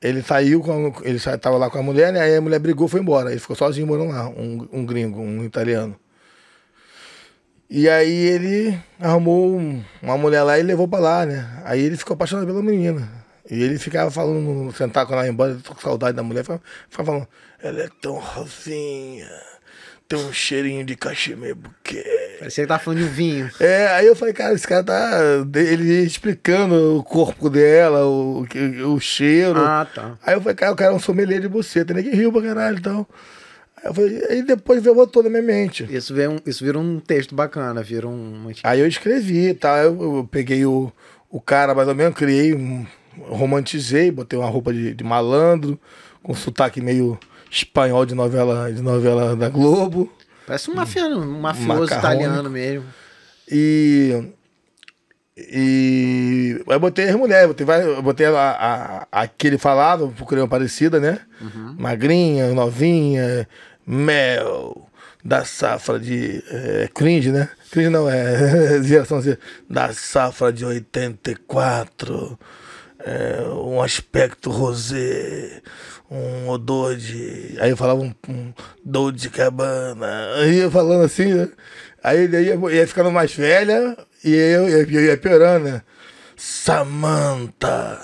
ele saiu com. Ele sa- tava lá com a mulher, né? Aí a mulher brigou foi embora. Ele ficou sozinho morando lá, um, um gringo, um italiano. E aí ele arrumou um- uma mulher lá e levou pra lá, né? Aí ele ficou apaixonado pela menina. E ele ficava falando, sentar quando ela embora, tô com saudade da mulher, ficava, ficava falando, ela é tão rosinha, tem um cheirinho de cachemir buquê. Parecia que tava falando de um vinho. É, aí eu falei, cara, esse cara tá. Ele explicando o corpo dela, o, o cheiro. Ah, tá. Aí eu falei, cara, o cara é um sommelier de buceta, nem que riu pra caralho então. Aí eu falei, aí depois veio voltou na minha mente. Isso, veio um, isso vira um texto bacana, vira um. Aí eu escrevi, tá? Eu, eu peguei o, o cara mais ou menos, criei, um, romantizei, botei uma roupa de, de malandro, com sotaque meio espanhol de novela, de novela da Globo. Parece um mafiano, um mafioso Macarrônico. italiano mesmo. E. E. Aí botei as mulheres, botei, eu botei a, a, a que ele falava, procurei uma parecida, né? Magrinha, novinha, mel, da safra de. É, cringe, né? Cringe não, é geração Z. Da safra de 84. é, um aspecto rosé, um odor de. Aí eu falava um, um Dolce Cabana. Aí eu falando assim, né? Aí ele ia, ia ficando mais velha e eu, eu, eu ia piorando, né? Samantha,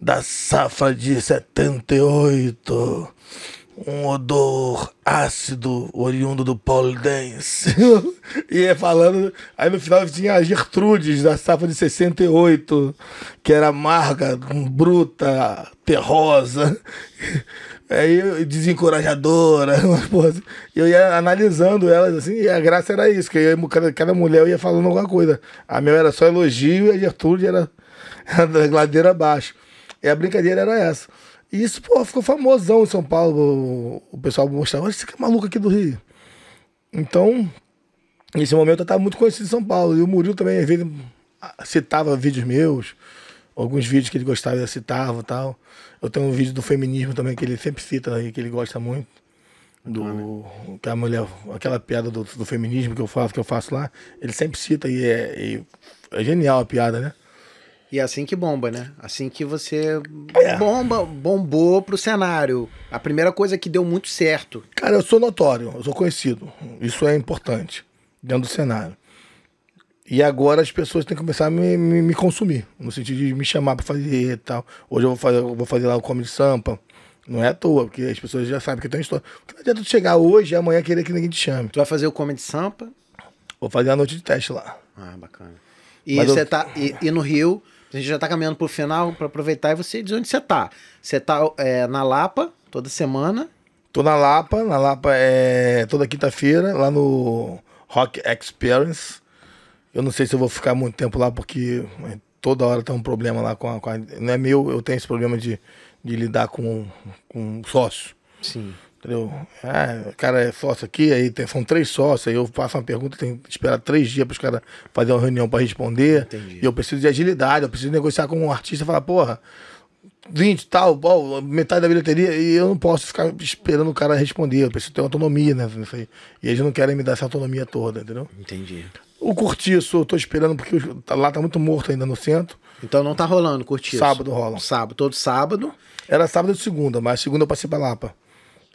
da safra de 78. Um odor ácido, oriundo do pole dance. e ia falando. Aí no final tinha a Gertrudes, da safra de 68, que era amarga, bruta, terrosa. Aí desencorajadora. E eu ia analisando elas assim, e a graça era isso, que eu cada, cada mulher ia falando alguma coisa. A minha era só elogio e a Gertrude era, da ladeira abaixo. E a brincadeira era essa. E isso, pô, ficou famosão em São Paulo. O, pessoal mostrava, olha esse que é maluco aqui do Rio. Então, nesse momento eu estava muito conhecido em São Paulo. E o Murilo também, às vezes, citava vídeos meus, alguns vídeos que ele gostava, ele citava e tal. Eu tenho um vídeo do feminismo também que ele sempre cita aí, que ele gosta muito. Do, que a mulher, aquela piada do, do, feminismo que eu faço, que eu faço lá, ele sempre cita e é, e é genial a piada, né? E é assim que bomba, né? Assim que você é. bomba, bombou pro cenário. A primeira coisa que deu muito certo. Cara, eu sou notório, eu sou conhecido. Isso é importante dentro do cenário. E agora as pessoas têm que começar a me, me, me consumir, no sentido de me chamar para fazer e tal. Hoje eu vou fazer, eu vou fazer lá o Comedy Sampa. Não é à toa, porque as pessoas já sabem que eu tenho história. Não adianta tu chegar hoje e amanhã querer que ninguém te chame. Tu vai fazer o Comedy Sampa? Vou fazer a noite de teste lá. Ah, bacana. E, você eu... tá, e, e, no Rio, a gente já tá caminhando pro final para aproveitar e você diz onde você tá. Você tá é, na Lapa toda semana? Tô na Lapa, na Lapa é toda quinta-feira, lá no Rock Experience. Eu não sei se eu vou ficar muito tempo lá, porque é, toda hora tem um problema lá com a, com a, Não é meu, eu tenho esse problema de, de lidar com, com sócio. Sim. Entendeu? Ah, o cara é sócio aqui, aí tem, são três sócios, aí eu faço uma pergunta, tem que esperar três dias para os caras fazerem uma reunião para responder. Entendi. E eu preciso de agilidade, eu preciso negociar com um artista e falar, porra, 20 tal, bom, metade da bilheteria, e eu não posso ficar esperando o cara responder, eu preciso ter autonomia né, nisso aí. E eles não querem me dar essa autonomia toda, entendeu? Entendi. O curtiço eu tô esperando porque lá tá muito morto ainda no centro. Então não tá rolando curtiço? Sábado rola. Sábado, todo sábado. Era sábado e segunda, mas segunda eu passei pra Lapa.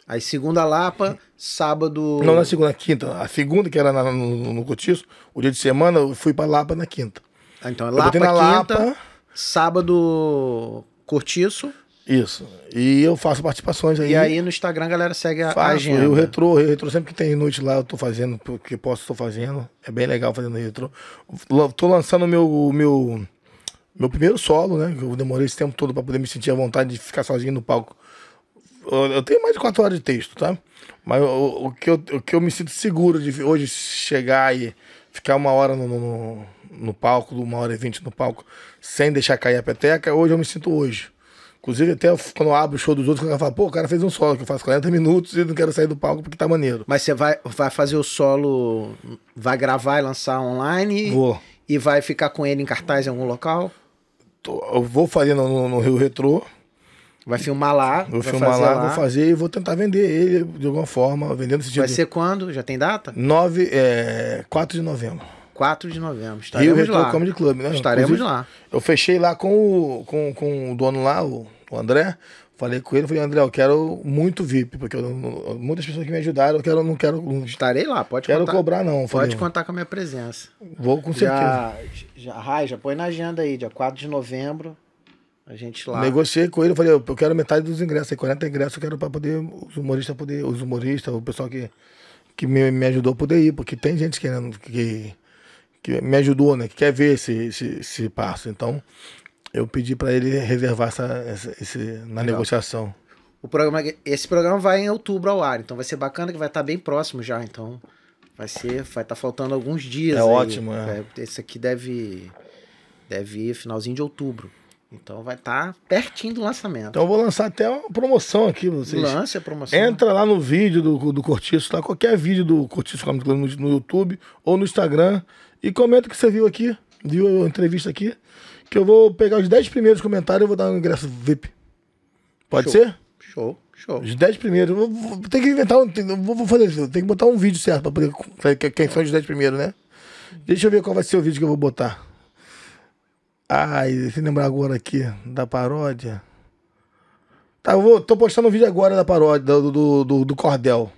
Aí segunda Lapa, sábado. Não, na segunda, quinta. A segunda, que era na, no, no Cotiço, o dia de semana, eu fui pra Lapa na quinta. Ah, então é Lapa, quinta, Lapa, sábado Cortiço. Isso. E eu faço participações aí. E aí no Instagram a galera segue a Faço. agenda. Eu retrô, eu retrô sempre que tem noite lá, eu tô fazendo, porque posso, tô fazendo. É bem legal fazendo retrô. Tô lançando meu meu meu primeiro solo, né? Eu demorei esse tempo todo para poder me sentir à vontade de ficar sozinho no palco eu tenho mais de quatro horas de texto, tá? Mas o, o, que eu, o que eu me sinto seguro de hoje chegar e ficar uma hora no, no, no palco, uma hora e vinte no palco, sem deixar cair a peteca, hoje eu me sinto hoje. Inclusive, até quando eu abro o show dos outros, o cara fala, pô, o cara fez um solo que eu faço 40 minutos e não quero sair do palco porque tá maneiro. Mas você vai, vai fazer o solo, vai gravar e lançar online? Vou. E vai ficar com ele em cartaz em algum local? eu vou fazer no, no, no Rio Retrô. Vai filmar lá. Vou filmar lá, lá, vou fazer e vou tentar vender ele de alguma forma, vendendo esse Vai ser quando? Já tem data? 9, é, 4 de novembro. 4 de novembro. Estaremos Rio Retro Comedy Club, né? Estaremos Inclusive, lá. Eu fechei lá com o, com, com o dono lá, o, o André. Falei com ele, falei, André, eu quero muito VIP, porque eu, muitas pessoas que me ajudaram, eu quero, não quero. Estarei lá, pode quero contar. cobrar, não. Falei, pode contar com a minha presença. Vou com certeza. Já, já, Rai, já põe na agenda aí, dia 4 de novembro. A gente lá. Negociei com ele, falei, eu quero metade dos ingressos, aí 40 ingressos eu quero para poder os humoristas poder, os humoristas, o pessoal que, que me, me ajudou a poder ir, porque tem gente querendo que, que me ajudou, né, que quer ver esse, esse, esse passo. Então, eu pedi para ele reservar essa, essa esse, na Legal. negociação. O programa, esse programa vai em outubro ao ar, então vai ser bacana que vai estar bem próximo já, então vai ser, vai estar tá faltando alguns dias. É aí. ótimo, é. Esse aqui deve deve ir finalzinho de outubro. Então vai estar tá pertinho do lançamento. Então eu vou lançar até uma promoção aqui vocês. Lance a promoção. Entra lá no vídeo do, do Cortiço, lá, qualquer vídeo do Cortiço Comedy Club no, no, YouTube ou no Instagram e comenta o que você viu aqui, viu a entrevista aqui, que eu vou pegar os 10 primeiros comentários e vou dar um ingresso VIP. Pode show. ser? Show, show. Os 10 primeiros. Vou, vou, tem que inventar, tem, vou, fazer isso, tem que botar um vídeo certo para poder quem são os 10 primeiros, né? Deixa eu ver qual vai ser o vídeo que eu vou botar. Ai, se lembrar agora aqui da paródia. Tá, eu vou, tô postando um vídeo agora da paródia do, do, do, do Cordel.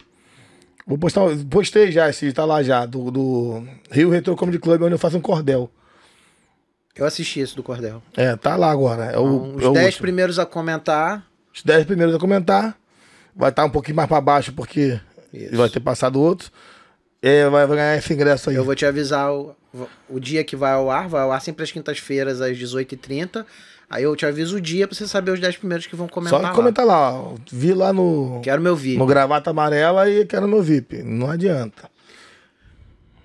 Vou postar, postei já, esse tá lá já, do, do Rio Retro Comedy Club, onde eu faço um cordel. Eu assisti esse do Cordel. É, tá lá agora. É o, então, os 10 é primeiros a comentar. Os 10 primeiros a comentar. Vai estar tá um pouquinho mais para baixo, porque Isso. vai ter passado outros. É, vai, ganhar esse ingresso aí. Eu vou te avisar o, o dia que vai ao ar, vai ao ar sempre às quintas-feiras, às 18h30. Aí eu te aviso o dia pra você saber os 10 primeiros que vão comentar. Só comentar lá. lá. Vi lá no. Quero meu VIP. No gravata amarela e quero meu VIP. Não adianta.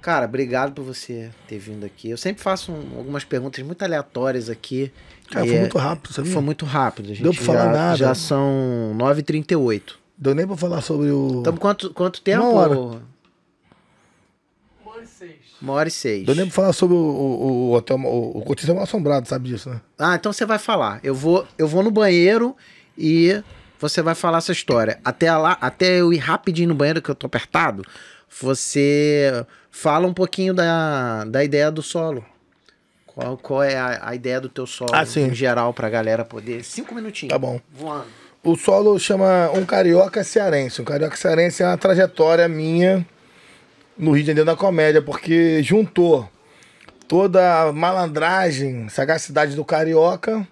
Cara, obrigado por você ter vindo aqui. Eu sempre faço um, algumas perguntas muito aleatórias aqui Cara, foi é- muito rápido, sabia? Foi muito rápido. A gente Deu pra falar já, nada. Já são 9h38. Deu nem pra falar sobre o. Quanto, quanto tempo? Uma hora. Uma hora e seis. Deu nem pra falar sobre o, o, o hotel. O, o é mal assombrado, sabe disso, né? Ah, então você vai falar. Eu vou, eu vou no banheiro e você vai falar essa história. Até lá, até eu ir rapidinho no banheiro que eu tô apertado, você fala um pouquinho da, da ideia do solo. Qual, qual é a, a ideia do teu solo Ah, sim. em geral pra galera poder. Cinco minutinhos. Tá bom. Voando. O solo chama Um Carioca Cearense. Um Carioca Cearense é uma trajetória minha no Rio de Janeiro da comédia, porque juntou toda a malandragem, sagacidade do carioca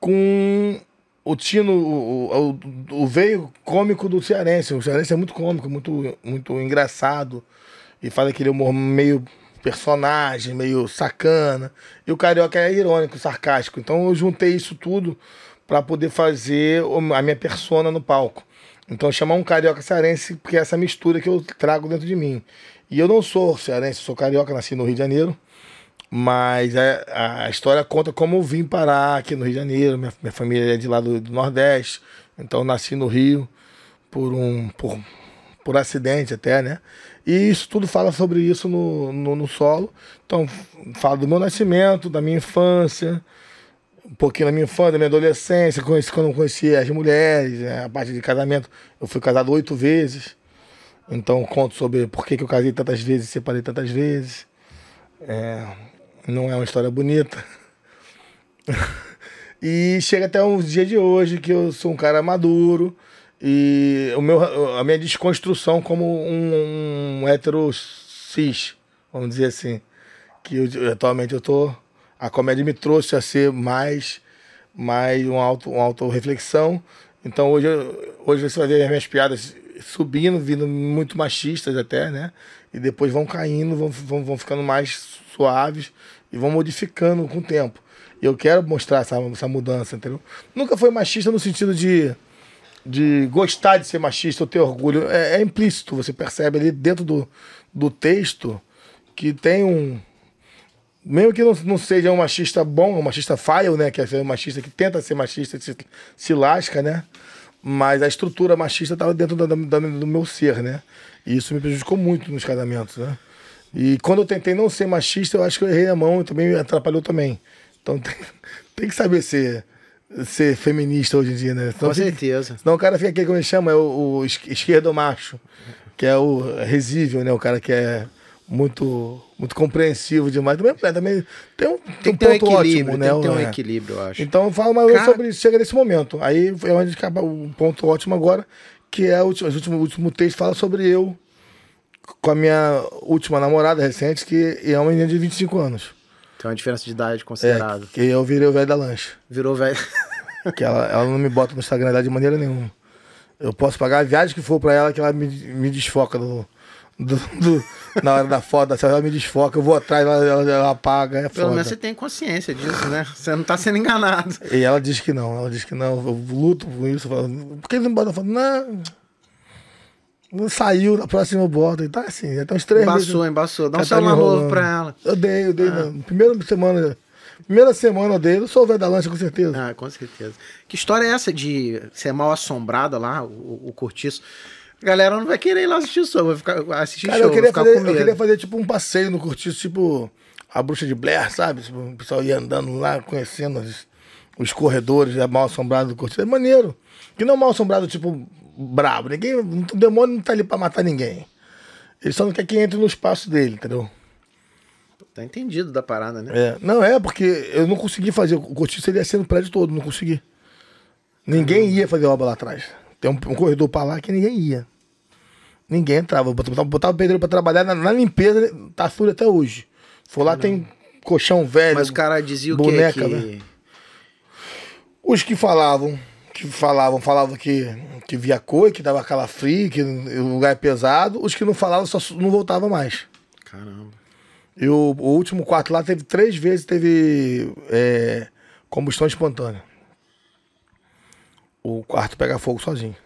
com o tino, o, o, o veio cômico do cearense. O cearense é muito cômico, muito, muito engraçado e faz aquele humor meio personagem, meio sacana. E o carioca é irônico, sarcástico. Então eu juntei isso tudo para poder fazer a minha persona no palco. Então chamar um carioca cearense porque é essa mistura que eu trago dentro de mim. E eu não sou cearense, sou carioca, nasci no Rio de Janeiro. Mas é- a história conta como eu vim parar aqui no Rio de Janeiro. Minha, minha família é de lá do, do Nordeste. Então nasci no Rio por um por, por acidente até, né? E isso tudo fala sobre isso no, no, no solo. Então fala do meu nascimento, da minha infância, um pouquinho da minha infância, da minha adolescência, conheci, quando eu conheci as mulheres, né? a parte de casamento. Eu fui casado oito vezes. Então conto sobre por que, que eu casei tantas vezes e separei tantas vezes. É, não é uma história bonita. e chega até um dia de hoje que eu sou um cara maduro e o meu, a minha desconstrução como um, um cis, vamos dizer assim. Que eu- atualmente eu tô. A comédia me trouxe a ser mais, mais uma, auto, uma autorreflexão. Então hoje, hoje você vai ver as minhas piadas subindo, vindo muito machistas até, né? E depois vão caindo, vão, vão, vão ficando mais suaves e vão modificando com o tempo. E eu quero mostrar essa, essa mudança, entendeu? Nunca foi machista no sentido de, de gostar de ser machista ou ter orgulho. É, é implícito, você percebe ali dentro do, do texto que tem um. Mesmo que não, não seja um machista bom, um machista fail, né? Que é um machista que tenta ser machista, se, se lasca, né? Mas a estrutura machista estava dentro da- da- do meu ser, né? E isso me prejudicou muito nos casamentos, né? E quando eu tentei não ser machista, eu acho que eu errei a mão e também me atrapalhou também. Então tem, tem que saber ser, ser feminista hoje em dia, né? Senão Com fica- certeza. Senão o cara fica aquele, como ele chama, é o, o es- esquerdo macho, que é o risível, né? O cara que é muito, muito compreensivo demais. Também, é, também tem um, Tem que um um ponto equilíbrio, ótimo, né? tem que ter um É. equilíbrio, eu acho. Então fala mais Cara- sobre isso, chega nesse momento. Aí é onde acaba o ponto ótimo agora, que é o último, o último, texto fala sobre eu com a minha última namorada recente, que é uma menina de 25 anos. Tem uma diferença de idade É, considerável. que eu virei o velho da lanche. Virou velho. Que ela, ela não me bota no Instagram de maneira nenhuma. Eu posso pagar a viagem que for pra ela, que ela me, me desfoca do, do- do- na hora da foto, se ela me desfoca, eu vou atrás, ela, ela, ela apaga, é Pelo menos você tem consciência disso, né? Você não tá sendo enganado. E ela diz que não, ela diz que não, eu luto com isso, falo, por que ele não bota? Eu falo, não, não saiu, na próxima eu boto. E tá assim, já tem uns três Embaçou, meses. embaçou. Dá um já tá celular novo pra ela. Eu dei, eu dei, Ah. na primeira semana, primeira semana dei, eu sou o velho da lancha com certeza. Ah, com certeza. Que história é essa de ser mal assombrada lá, o, o cortiço? A galera não vai querer ir lá assistir show, vai ficar, assistir Cara, show, eu queria, fazer, com eu queria fazer tipo um passeio no cortiço, tipo a bruxa de Blair, sabe? Tipo, o pessoal ia andando lá, conhecendo os, os corredores é mal assombrado do cortiço. É maneiro. Que não é mal assombrado, tipo, brabo. Ninguém, o demônio não tá ali pra matar ninguém. Ele só não quer que entre no espaço dele, entendeu? Tá entendido da parada, né? É, não é, porque eu não consegui fazer. O cortiço ele ia ser no prédio todo, não consegui. Ninguém ia fazer obra lá atrás. Tem um, um corredor pra lá que ninguém ia. Ninguém entrava. Botava, botava o pedreiro pra trabalhar na, na limpeza, tá sujo até hoje. For lá, tem colchão velho. Mas o cara dizia o boneca, quê? Que... né? Os que falavam, que falavam, falavam que, que via cor, que dava calafrio, que o lugar é pesado. Os que não falavam só não voltavam mais. Caramba. E o, o último quarto lá teve três vezes teve é, combustão espontânea. O quarto pega fogo sozinho.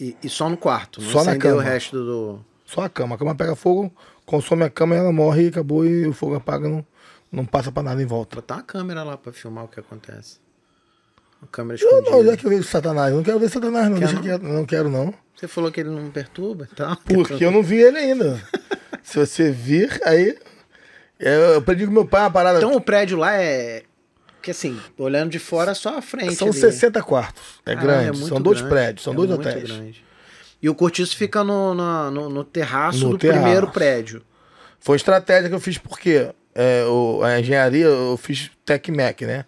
E, e só no quarto, não Só na acendeu o cama. resto do... Só a cama. A cama pega fogo, consome a cama, ela morre e acabou e o fogo apaga, não, Não passa pra nada em volta. Botar uma câmera lá pra filmar o que acontece. Uma câmera Eu escondida. não, já que eu vejo Satanás. Eu não quero ver Satanás, não. Quer não? quieto. Não quero, não. Você falou que ele não perturba então? Porque eu não vi ele ainda. Se você vir, aí. Eu eu aprendi com meu pai uma parada. Então o prédio lá é. Que assim, olhando de fora é só a frente. são ali. 60 quartos. É é grande. muito são dois grande. prédios, são É dois hotéis. grande. E o cortiço fica no, no, no- no terraço do terraço. primeiro prédio. Foi estratégia que eu fiz porque é, o- a engenharia eu fiz TecMec, né?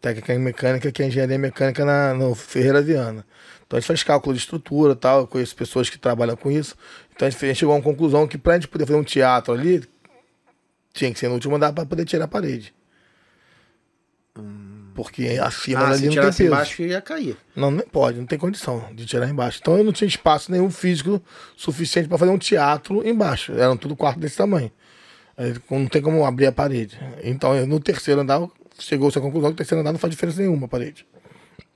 Técnica em mecânica, que é engenharia mecânica na, no Ferreira Viana. Então a gente faz cálculo de estrutura e tal, eu conheço pessoas que trabalham com isso. Então a gente, fez- chegou a uma conclusão que pra gente poder fazer um teatro ali, tinha que ser no último andar pra poder tirar a parede. Porque acima Ah, dali se não tem peso. embaixo ia cair. Não, nem pode, não tem condição de tirar embaixo. Então eu não tinha espaço nenhum físico suficiente para fazer um teatro embaixo. Eram tudo quarto desse tamanho. Não tem como abrir a parede. Então no terceiro andar, chegou-se à conclusão que o terceiro andar não faz diferença nenhuma a parede.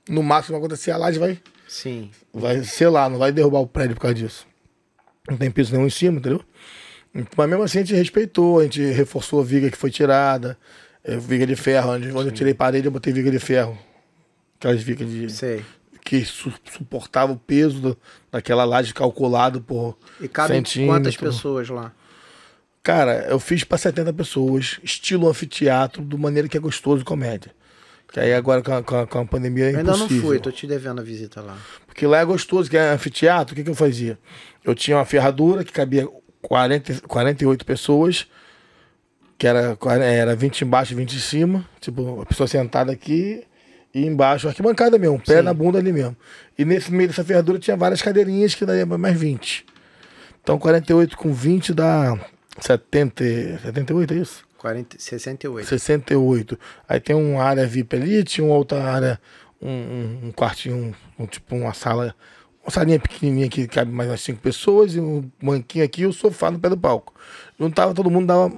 No máximo acontecer, a laje vai, Sim. vai selar, não vai derrubar o prédio por causa disso. Não tem piso nenhum em cima, entendeu? Mas mesmo assim a gente respeitou, a gente reforçou a viga que foi tirada, eh, viga de ferro. Onde, onde eu tirei parede, eu botei viga de ferro. Aquelas vigas de Sei. que su- suportava o peso do- daquela laje calculado por E cabe quantas pessoas lá? Cara, eu fiz para 70 pessoas, estilo anfiteatro, do maneira que é gostoso comédia. Que aí agora com a, com a- com a pandemia é Eu ainda não impossível. fui, tô te devendo a visita lá. Porque lá é gostoso, que é anfiteatro, o que, que eu fazia? Eu tinha uma ferradura que cabia 40, 48 pessoas, que era, era 20 embaixo e 20 em cima, tipo, a pessoa sentada aqui e embaixo, arquibancada mesmo, pé Sim. na bunda ali mesmo. E nesse meio dessa ferradura tinha várias cadeirinhas que daria mais 20. Então 48 com 20 dá 70, 78, é isso? 40, 68. 68. Aí tem uma área VIP ali, tinha uma outra área, um, um, um quartinho, um, tipo uma sala, uma salinha pequenininha que cabe mais umas cinco pessoas, e um banquinho aqui e o sofá no pé do palco. Juntava todo mundo, dava,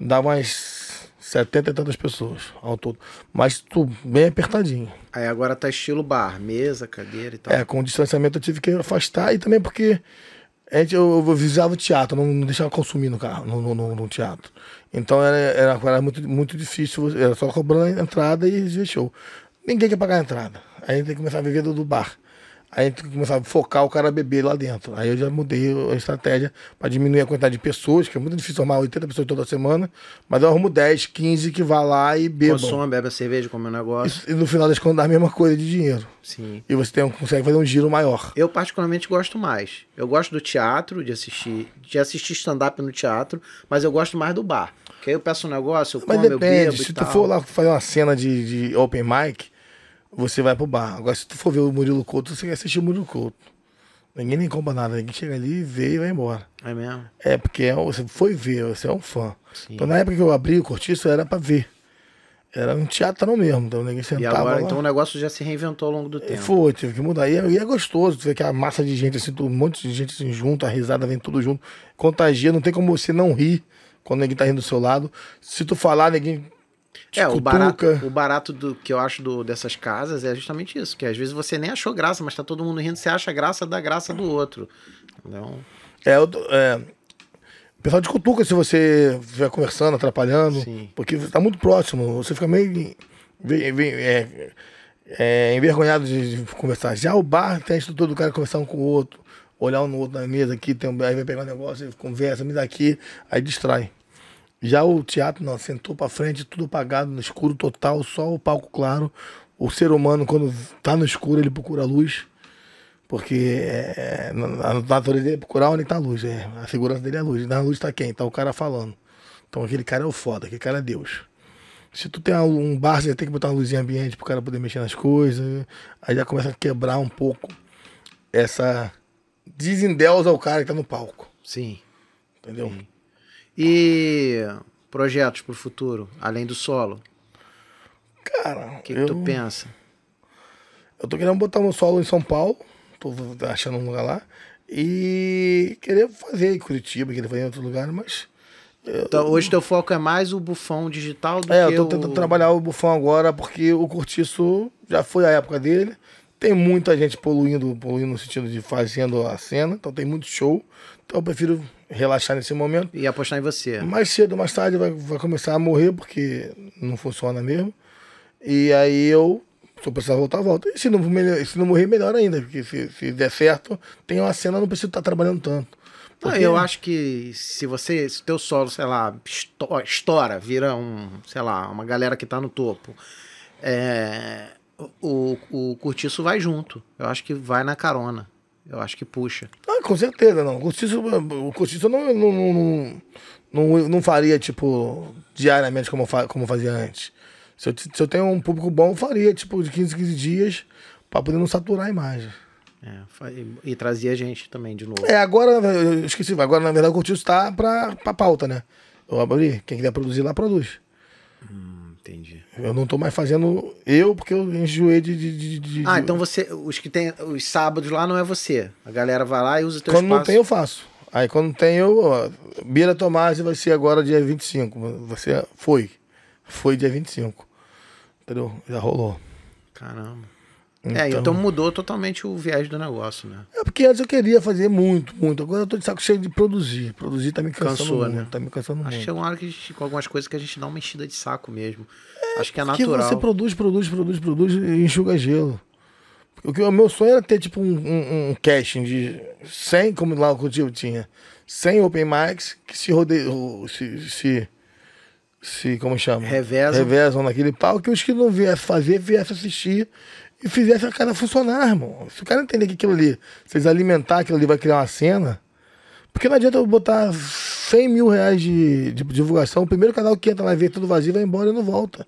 dava umas 70 e tantas pessoas ao todo. Mas tudo bem apertadinho. Aí agora tá estilo bar, mesa, cadeira e tal. É, com o distanciamento eu tive que afastar e também porque a gente, eu, eu visava o teatro, não, não deixava consumir no carro, no, no, no- no teatro. Então era, era, era muito, muito difícil, era só cobrando a entrada e show. Ninguém quer pagar a entrada. Aí tem que começar a viver do, do bar. Aí a gente tem que começar a focar o cara a beber lá dentro. Aí eu já mudei a estratégia para diminuir a quantidade de pessoas, que é muito difícil arrumar 80 pessoas toda semana, mas eu arrumo 10, 15 que vá lá e bebam. Consome, bebe a cerveja, come um negócio. E no final das contas dá a mesma coisa de dinheiro. Sim. E você tem, consegue fazer um giro maior. Eu particularmente gosto mais. Eu gosto do teatro, de assistir, de assistir stand-up no teatro, mas eu gosto mais do bar. Que aí eu peço um negócio, eu Mas como, eu depende, bebo se e tu for lá fazer uma cena de, de open mic, você vai pro bar. Agora, se tu for ver o Murilo Couto, você quer assistir o Murilo Couto. Ninguém nem compra nada, ninguém chega ali, vê e vai embora. É mesmo? É, porque é, você foi ver, você é um fã. Sim. Então, na época que eu abri o Cortiço, era pra ver. Era um teatro mesmo, então ninguém E sentava agora, lá. então o negócio já se reinventou ao longo do tempo. Foi, tive que mudar. E é, e é gostoso, tu vê aquela massa de gente, assim, um monte de gente assim, junto, a risada vem tudo junto. Contagia, não tem como você não rir quando ninguém tá rindo do seu lado. Se tu falar, ninguém É, o barato, o barato do que eu acho do, dessas casas é justamente isso, que às vezes você nem achou graça, mas tá todo mundo rindo, você acha graça da graça do outro. Então, É, eu é, o pessoal te cutuca se você estiver conversando, atrapalhando, Sim. porque você tá muito próximo, você fica meio é, é, envergonhado de, de conversar. Já o bar tem a estrutura do cara conversar um com o outro, olhar um no outro na mesa aqui, tem um, aí vai pegar um negócio, conversa, me dá aqui, aí distrai. Já o teatro, não, sentou pra frente, tudo apagado, no escuro total, só o palco claro. O ser humano, quando tá no escuro, ele procura a luz. Porque é, a natureza dele é procurar onde tá a luz. É, a segurança dele é a luz. Na luz tá quem? Tá o cara falando. Então aquele cara é o foda, aquele cara é Deus. Se tu tem um bar, você tem que botar uma luzinha ambiente pro cara poder mexer nas coisas. Aí já começa a quebrar um pouco essa. Desendeusa o cara que tá no palco. sim. Entendeu? E projetos pro futuro, além do solo, Cara, o que, que eu, tu pensa? eu tô querendo botar meu solo em São Paulo. Tô achando um lugar lá. E querer fazer em Curitiba, querer fazer em outro lugar, mas. Então, hoje teu foco é mais o bufão digital do É, que eu tô tentando o... trabalhar o bufão agora porque o cortiço já foi a época dele. Tem muita gente poluindo, poluindo no sentido de fazendo a cena, então tem muito show. Então eu prefiro relaxar nesse momento. E apostar em você. Mais cedo ou mais tarde vai, vai começar a morrer, porque não funciona mesmo. E aí eu, se eu precisar voltar, volto. E se não, se não morrer, melhor ainda, porque se, se der certo, tem uma cena, não preciso estar trabalhando tanto. Não, eu acho que se você, se teu solo, sei lá, estoura, vira um, sei lá, uma galera que tá no topo, é, o, o curtiço vai junto. Eu acho que vai na carona. Eu acho que puxa. Ah, com certeza, não. O curtiço, o curtiço não, não, não, não, não faria, tipo, diariamente como, como fazia antes. Se eu, se eu tenho um público bom, eu faria, tipo, de 15, 15 dias, pra poder não saturar a imagem. É, e, e trazia gente também de novo. É, agora, eu esqueci, agora na verdade o curtiço tá pra, pra pauta, né? Eu abri, quem quiser produzir lá, produz. Hum, entendi. Eu não tô mais fazendo eu, porque eu enjoei de. de, de ah, então você. Os que tem. Os sábados lá não é você. A galera vai lá e usa o teu Quando espaço. não tem, eu faço. Aí quando tem, eu. Ó, Bira Tomás vai ser agora dia 25. Você foi. Foi dia 25. Entendeu? Já rolou. Caramba. Então... É, então mudou totalmente o viés do negócio, né? É porque antes eu queria fazer muito, muito. Agora eu tô de saco cheio de produzir. Produzir tá me cansando Cansou, muito. Né? Tá me cansando Acho muito. que chega uma hora que gente, com algumas coisas que a gente dá uma enchida de saco mesmo. É, Acho que é natural. Porque você produz, produz, produz, produz e enxuga gelo. O, que, o meu sonho era ter tipo um, um, um casting de 100, como lá o Cultivo tinha, 100 open mics que se rodeiam, se, se, se, como chama? Revezam. Revezam naquele palco, que os que não viessem fazer, viessem assistir e fizesse a cara funcionar, irmão. Se o cara entender que aquilo ali, eles alimentar aquilo ali, vai criar uma cena. Porque não adianta eu botar 100 mil reais de, de divulgação, o primeiro canal que entra lá e vê tudo vazio vai embora e não volta.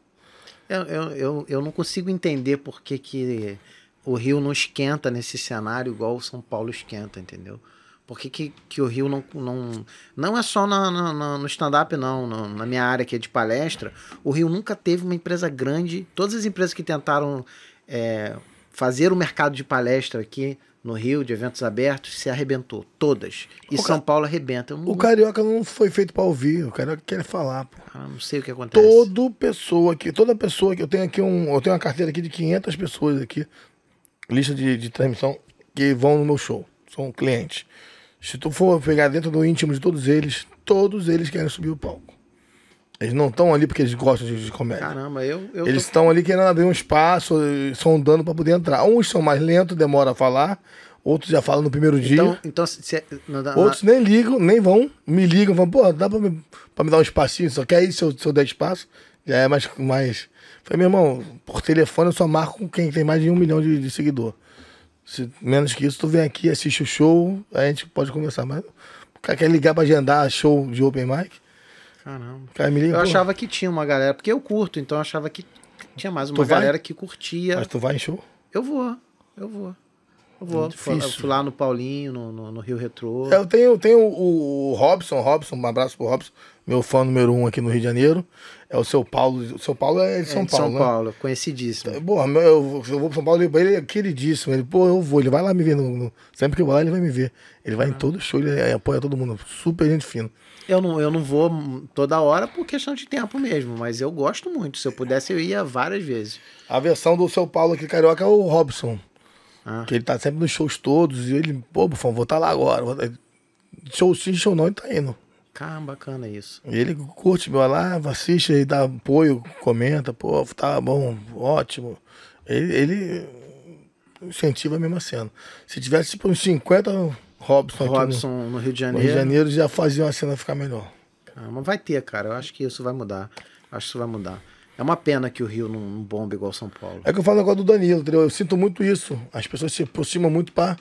Eu, eu, eu, eu não consigo entender por que, que o Rio não esquenta nesse cenário igual o São Paulo esquenta, entendeu? Por que, que, que o Rio não, não. Não é só na, na, no stand-up, não. Na, na minha área que é de palestra, o Rio nunca teve uma empresa grande. Todas as empresas que tentaram é, fazer o mercado de palestra aqui no Rio, de eventos abertos, se arrebentou. Todas. E o São ca... Paulo arrebenta. Não... O Carioca não foi feito para ouvir, o Carioca quer falar. Pô. Ah, não sei o que acontece. Toda pessoa que, toda pessoa que eu tenho aqui um, eu tenho uma carteira aqui de 500 pessoas aqui, lista de, de transmissão que vão no meu show, são clientes. Se tu for pegar dentro do íntimo de todos eles, todos eles querem subir o palco. Eles não estão ali porque eles gostam de, de comédia. Caramba, eu. eu eles estão tô... ali querendo abrir um espaço, sondando para poder entrar. Uns são mais lentos, demora a falar. Outros já falam no primeiro então, dia. Então, se, não dá, Outros nem ligam, nem vão, me ligam, falam, pô, dá pra me, pra me dar um espacinho, só quer ir se eu, se eu der espaço. Já é mais. mais... Falei, meu irmão, por telefone eu só marco com quem tem mais de um milhão de, de seguidor. Se, menos que isso, tu vem aqui, assiste o show, a gente pode conversar. Mas o cara quer ligar pra agendar show de open mic. Caramba. Cara, me liga, eu achava que tinha uma galera, porque eu curto, então eu achava que tinha mais uma tu galera vai? que curtia. Mas tu vai em show? Eu vou, eu vou. Eu vou. Eu fui lá no Paulinho, no, no, no Rio Retrô. É, eu tenho, tenho o, o, Robson, Robson, um abraço pro Robson, meu fã número um aqui no Rio de Janeiro. É o seu Paulo. O seu Paulo é de São é de Paulo. São né? Paulo, conhecidíssimo. É, porra, eu, eu vou pro São Paulo, ele é queridíssimo. Ele, pô, eu vou, ele vai lá me ver. No, no, sempre que eu vou lá, ele vai me ver. Ele vai em todo show, ele apoia todo mundo. Super gente fina. Eu não, eu não vou toda hora por questão de tempo mesmo, mas eu gosto muito. Se eu pudesse, eu ia várias vezes. A versão do São Paulo aqui carioca é o Robson. Ah. Que ele tá sempre nos shows todos. E ele, pô, Bufão, vou estar tá lá agora. Show sim, show não, ele tá indo. Caramba, bacana isso. Ele curte, meu lá, assiste e dá apoio, comenta, pô, tá bom, ótimo. Ele, ele incentiva a mesma cena. Se tivesse tipo uns 50 Robson, Robson no, no, Rio de Janeiro. Rio de Janeiro já fazia uma cena ficar melhor. Mas vai ter, cara. Eu acho que isso vai mudar. Acho que isso vai mudar. É uma pena que o Rio não, não bombe igual São Paulo. É que eu falo agora do Danilo, entendeu? Eu sinto muito isso. As pessoas se aproximam muito pra,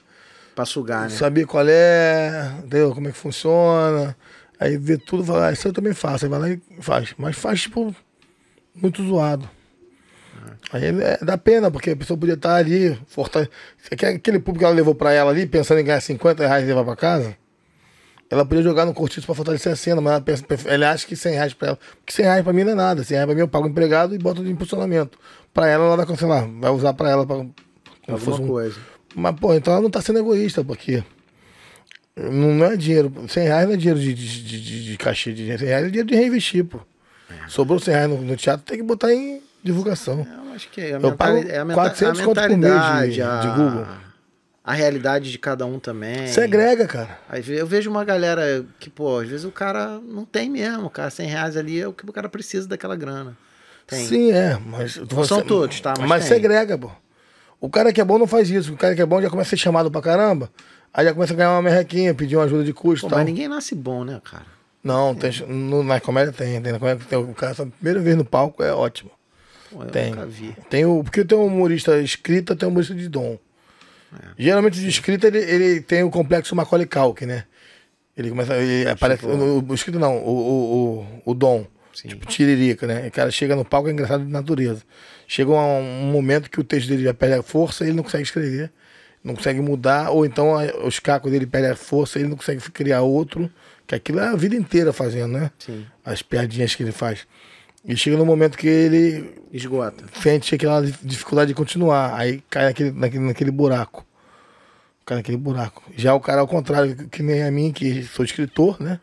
pra sugar, né? Saber qual é, entendeu? Como é que funciona. Aí vê tudo e fala, ah, isso eu também faço. Aí vai lá e faz. Mas faz, tipo, muito zoado. Aí é, dá pena, porque a pessoa podia estar ali, fortale... aquele público que ela levou pra ela ali, pensando em ganhar 50 reais e levar pra casa, ela podia jogar no cortiço pra fortalecer a cena, mas ela, pensa, ela acha que 100 reais pra ela. Porque 100 reais pra mim não é nada. 100 reais pra mim eu pago o empregado e boto de impulsionamento. Pra ela, ela vai, sei lá, vai usar pra ela pra. Alguma um... coisa. Mas, pô, então ela não tá sendo egoísta, porque. Não, é dinheiro. 100 reais não é dinheiro de, de, de, de cachê de 100 reais, é dinheiro de reinvestir, pô. É. Sobrou 100 reais no, no, teatro, tem que botar em divulgação. É, eu acho que é a, eu pago é a, 400 a mentalidade. Por mês de, de Google. a realidade de cada um também. Segrega, cara. Eu vejo uma galera que, pô, às vezes o cara não tem mesmo, cara. 100 reais ali é o que o cara precisa daquela grana. Tem. Sim, é. Mas Não são todos, tá? Mas Mas, tem. segrega, pô. O cara que é bom não faz isso. O cara que é bom já começa a ser chamado pra caramba. Aí já começa a ganhar uma merrequinha, pedir uma ajuda de custo Pô, tal. mas ninguém nasce bom, né, cara? Não, tem, no, na comédia tem. tem na comédia tem o cara, a primeira vez no palco é ótimo. Eu Tem. nunca vi. Tem o, porque tem um humorista escrita, tem um humorista de dom. É. Geralmente de escrita ele, ele tem o complexo Macaulay Culkin, né? Ele começa. Ele aparece. Tipo- O, o escrito não, o, o, o, o dom. Sim. Tipo tiririca, né? O cara chega no palco é engraçado de natureza. Chega um, um momento que o texto dele já perde a força e ele não consegue escrever. Não consegue mudar, ou então a- os cacos dele perdem a força e ele não consegue criar outro. Que aquilo é a vida inteira fazendo, né? Sim. As piadinhas que ele faz. E chega no momento que ele Esgota. sente aquela dificuldade de continuar. Aí cai naquele, naquele, naquele buraco. Cai naquele buraco. Já o cara, ao contrário, que nem a mim, que sou escritor, né?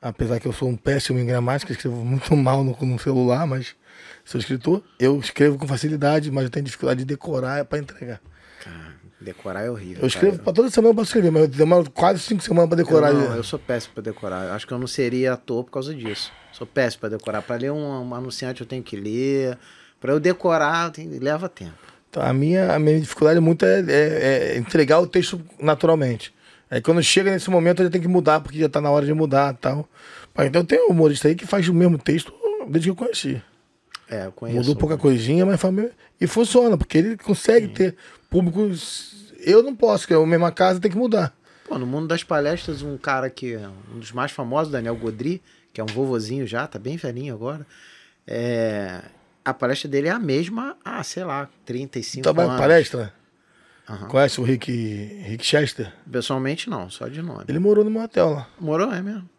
Apesar que eu sou um péssimo em gramática, escrevo muito mal no, no celular, mas sou escritor. Eu escrevo com facilidade, mas eu tenho dificuldade de decorar para entregar. Cara, decorar é horrível. Eu escrevo para toda semana para escrever, mas eu demoro quase cinco semanas para decorar. Eu, não, eu sou péssimo pra decorar. Eu Acho que eu não seria ator por causa disso. Sou péssimo pra decorar. Pra ler um, um anunciante eu tenho que ler. Pra eu decorar tem- leva tempo. Então, a, minha, a minha dificuldade muito é, é- é entregar o texto naturalmente. Aí quando chega nesse momento eu já tenho que mudar, porque já tá na hora de mudar tal. Então tem um humorista aí que faz o mesmo texto desde que eu conheci. É, eu conheço. Mudou pouca coisinha, mas faz mesmo. E funciona, porque ele consegue ter públicos. Eu não posso, que é a mesma casa, tem que mudar. Pô, no mundo das palestras, um cara que é um dos mais famosos, Daniel Godry, que é um vovozinho já, tá bem velhinho agora. É, a palestra dele é a mesma há, sei lá, 35 Trabalha anos. em palestra. Aham. Conhece o Rick, Rick Chester? Pessoalmente não, só de nome. Ele morou no meu hotel lá. Morou, é mesmo?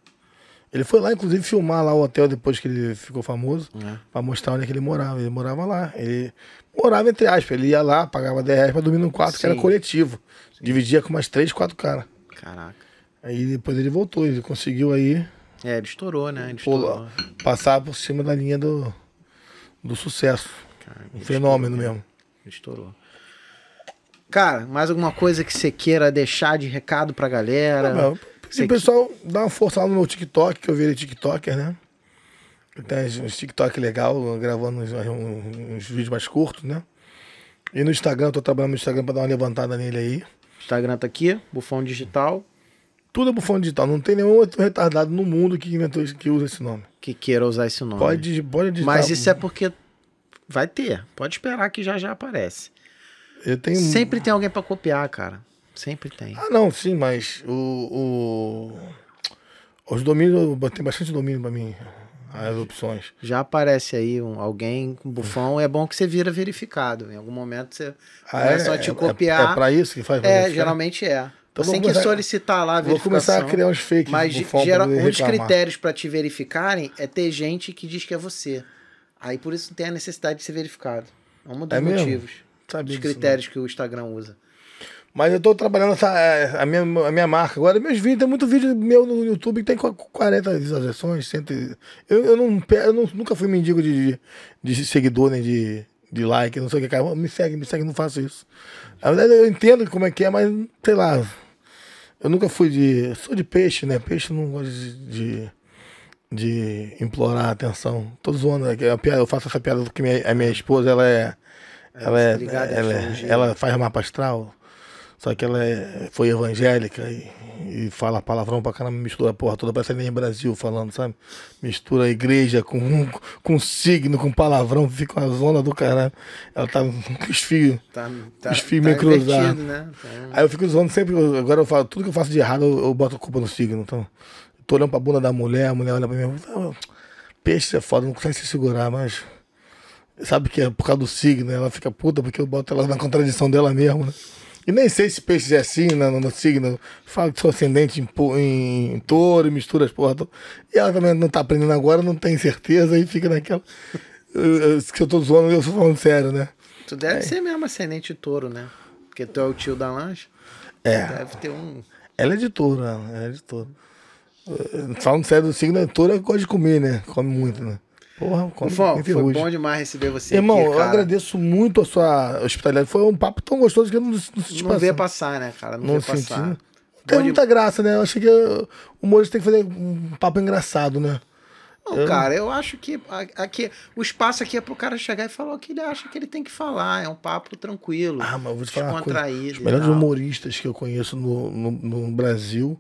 Ele foi lá, inclusive, filmar lá o hotel depois que ele ficou famoso. É. Pra mostrar onde é que ele morava. Ele morava lá. Ele morava entre aspas. Ele ia lá, pagava 10 reais pra dormir num quarto que era Sim. coletivo. Dividia com umas 3, 4 caras. Caraca. Aí depois ele voltou. Ele conseguiu aí É, ele estourou, né? Ele estourou. passar por cima da linha do, do sucesso. Cara, Um fenômeno estourou, mesmo. Ele estourou. Cara, mais alguma coisa que você queira deixar de recado pra galera? Ah, meu, Você o pessoal dá uma força lá no meu TikTok, que eu virei TikToker, né? Tenho uns TikTok legal, gravando uns, uns- uns vídeos mais curtos, né? E no Instagram, eu tô trabalhando no Instagram pra dar uma levantada nele aí. Instagram tá aqui, Bufão Digital. Tudo é bufão digital. Não tem nenhum outro retardado no mundo que inventou isso, que usa esse nome. Que queira usar esse nome. Pode, pode digitar. Mas isso é porque vai ter. Pode esperar que já já aparece. Eu tenho... Sempre tem alguém pra copiar, cara. Sempre tem. Ah, não, sim, mas o, o... os domínios, tem bastante domínio pra mim, as opções. Já aparece aí um, alguém com bufão, é bom que você vira verificado. Em algum momento você Ah, começam é? a te É- copiar. É, pra isso que faz? É, verificar? geralmente é. Então você tem vou que solicitar lá a Vou verificação. começar a criar uns fakes Mas gera- um dos critérios pra te verificarem é ter gente que diz que é você. Aí por isso tem a necessidade de ser verificado. É um dos É mesmo? motivos. Sabia Dos critérios que o Instagram usa. Mas eu tô trabalhando essa, é, a, minha, a minha marca. Agora, meus vídeos, tem muito vídeo meu no YouTube que tem qu- 40 visualizações. 100, e- eu, eu, não, eu não- nunca fui mendigo de, de, de seguidor, nem de, de like, não sei o que. Cara. Me segue, me segue, não faço isso. Na verdade, eu entendo como é que é, mas sei lá. Eu nunca fui de. Sou de peixe, né? Peixe não gosta de, de, de implorar atenção. Tô zoando, né? Eu faço essa piada porque minha, a minha esposa, ela é. Ela, é, ela, é- ela faz mapa astral. Só que ela é- foi evangélica e, e fala palavrão pra caramba, mistura a porra toda, parece nem Brasil falando, sabe? Mistura a igreja com, com signo, com palavrão, fica uma zona do caralho. Ela tá com os fios. Tá, tá, Os fios meio cruzados. né? Então, Aí eu fico zoando sempre, agora eu falo, tudo que eu faço de errado, eu, eu boto a culpa no signo. Então, tô olhando pra bunda da mulher, a mulher olha pra mim, "Ah, peixe é foda, não consegue se segurar, mas. Sabe que é por causa do signo, ela fica puta porque eu boto ela na contradição dela mesmo, né? E nem sei se peixe é assim né, no, no signo. Falo que sou ascendente em, em, em touro e mistura as porra. E ela também não tá aprendendo agora, não tem certeza, e fica naquela. Que eu tô zoando, eu tô falando sério, né? Tu deve ser mesmo ascendente touro, né? Porque tu é o tio da lanche. É. Deve ter um. Ela é de touro, ela ela é de touro. Eh, Falando sério do signo, touro é gosta de comer, né? Come muito, né? Porra, com foi ferrugem. bom demais receber você Irmão, aqui, eu agradeço muito a sua hospitalidade. Foi um papo tão gostoso que eu não, não senti Não passar. né, cara? Não, Não senti. passar. Tem muita graça, né? Eu achei que o humorista tem que fazer um papo engraçado, né? Não, cara, eu acho que aqui, o espaço aqui é pro cara chegar e falar o que ele acha que ele tem que falar. É um papo tranquilo. Ah, mas eu vou te falar uma coisa. Os melhores humoristas que eu conheço no, no, no Brasil,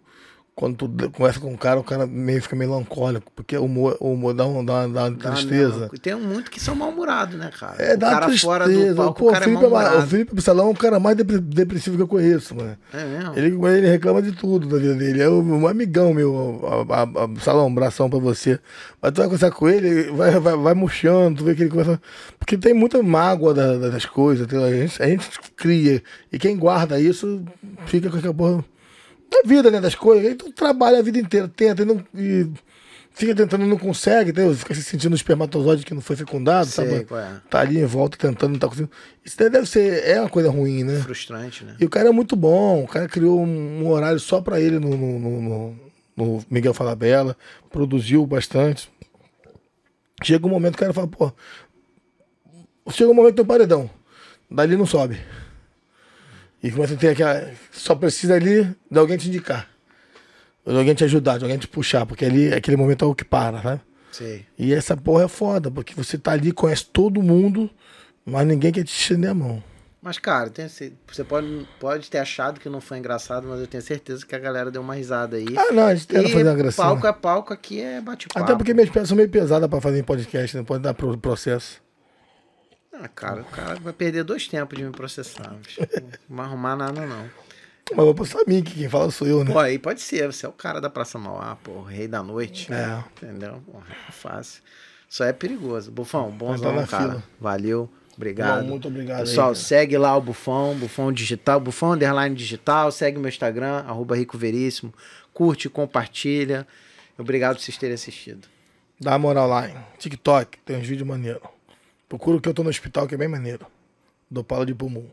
quando tu conversa com o cara, o cara meio fica melancólico, porque o humor, o humor dá, um, dá, uma- dá uma Dá tristeza. mesmo. Tem muito que são mal-humorados, né, cara? É, o dá cara tristeza. fora do palco, Pô, o cara é Felipe, é ma- o. Felipe Absalão é o cara mais depre- depressivo que eu conheço, mano. É mesmo? Ele, ele reclama de tudo da vida dele. É um, um amigão meu, a, a, a, Salão, um abração pra você. Mas tu vai conversar com ele, vai, vai, vai murchando, tu vê que ele começa. Porque tem muita mágoa da- da- das coisas? A gente, a gente cria. E quem guarda isso fica com aquela porra. Da vida, né? Das coisas. Aí tu trabalha a vida inteira, tenta e, não, e fica tentando não consegue, entendeu? Fica se sentindo um espermatozoide que não foi fecundado, Sei sabe? é. Tá ali em volta tentando, não tá conseguindo. Isso daí deve ser. É uma coisa ruim, né? Frustrante, né? E o cara é muito bom. O cara criou um, um horário só pra ele no, no, no- no- Miguel Falabella. Produziu bastante. Chega um momento que o cara fala, pô. Chega um momento que tem um paredão. Dali não sobe. E começa a ter aquela. Só precisa ali de alguém te indicar. De alguém te ajudar, de alguém te puxar. Porque ali, aquele momento é o que para, né? Sei. E essa porra é foda, porque você tá ali, conhece todo mundo, mas ninguém quer te estender a mão. Mas, cara, tem, você pode, pode ter achado que não foi engraçado, mas eu tenho certeza que a galera deu uma risada aí. Ah, não, a gente tenta fazer uma gracinha. palco é palco, aqui é bate-papo. Até porque minhas pernas são meio pesadas pra fazer em podcast, não pode dar pro- processo. Ah, cara, o cara vai perder dois tempos de me processar. Não vai arrumar nada, não. Mas vou passar a mim, que quem fala sou eu, né? Pô, aí pode ser, você é o cara da Praça Mauá, pô, o rei da noite. É. Entendeu? Pô, é fácil. Aí é perigoso. Bufão, Vai bonzão, cara. fila. Valeu. Obrigado. Bom, muito obrigado aí, Pessoal, cara. segue lá o Bufão, Bufão Digital, Bufão Underline Digital, segue meu Instagram, arroba Rico Veríssimo, curte, compartilha. Obrigado por vocês terem assistido. Dá moral lá, hein? TikTok, tem uns vídeos maneiros. Procura o que eu tô no hospital, que é bem maneiro. Dou pala de pulmão.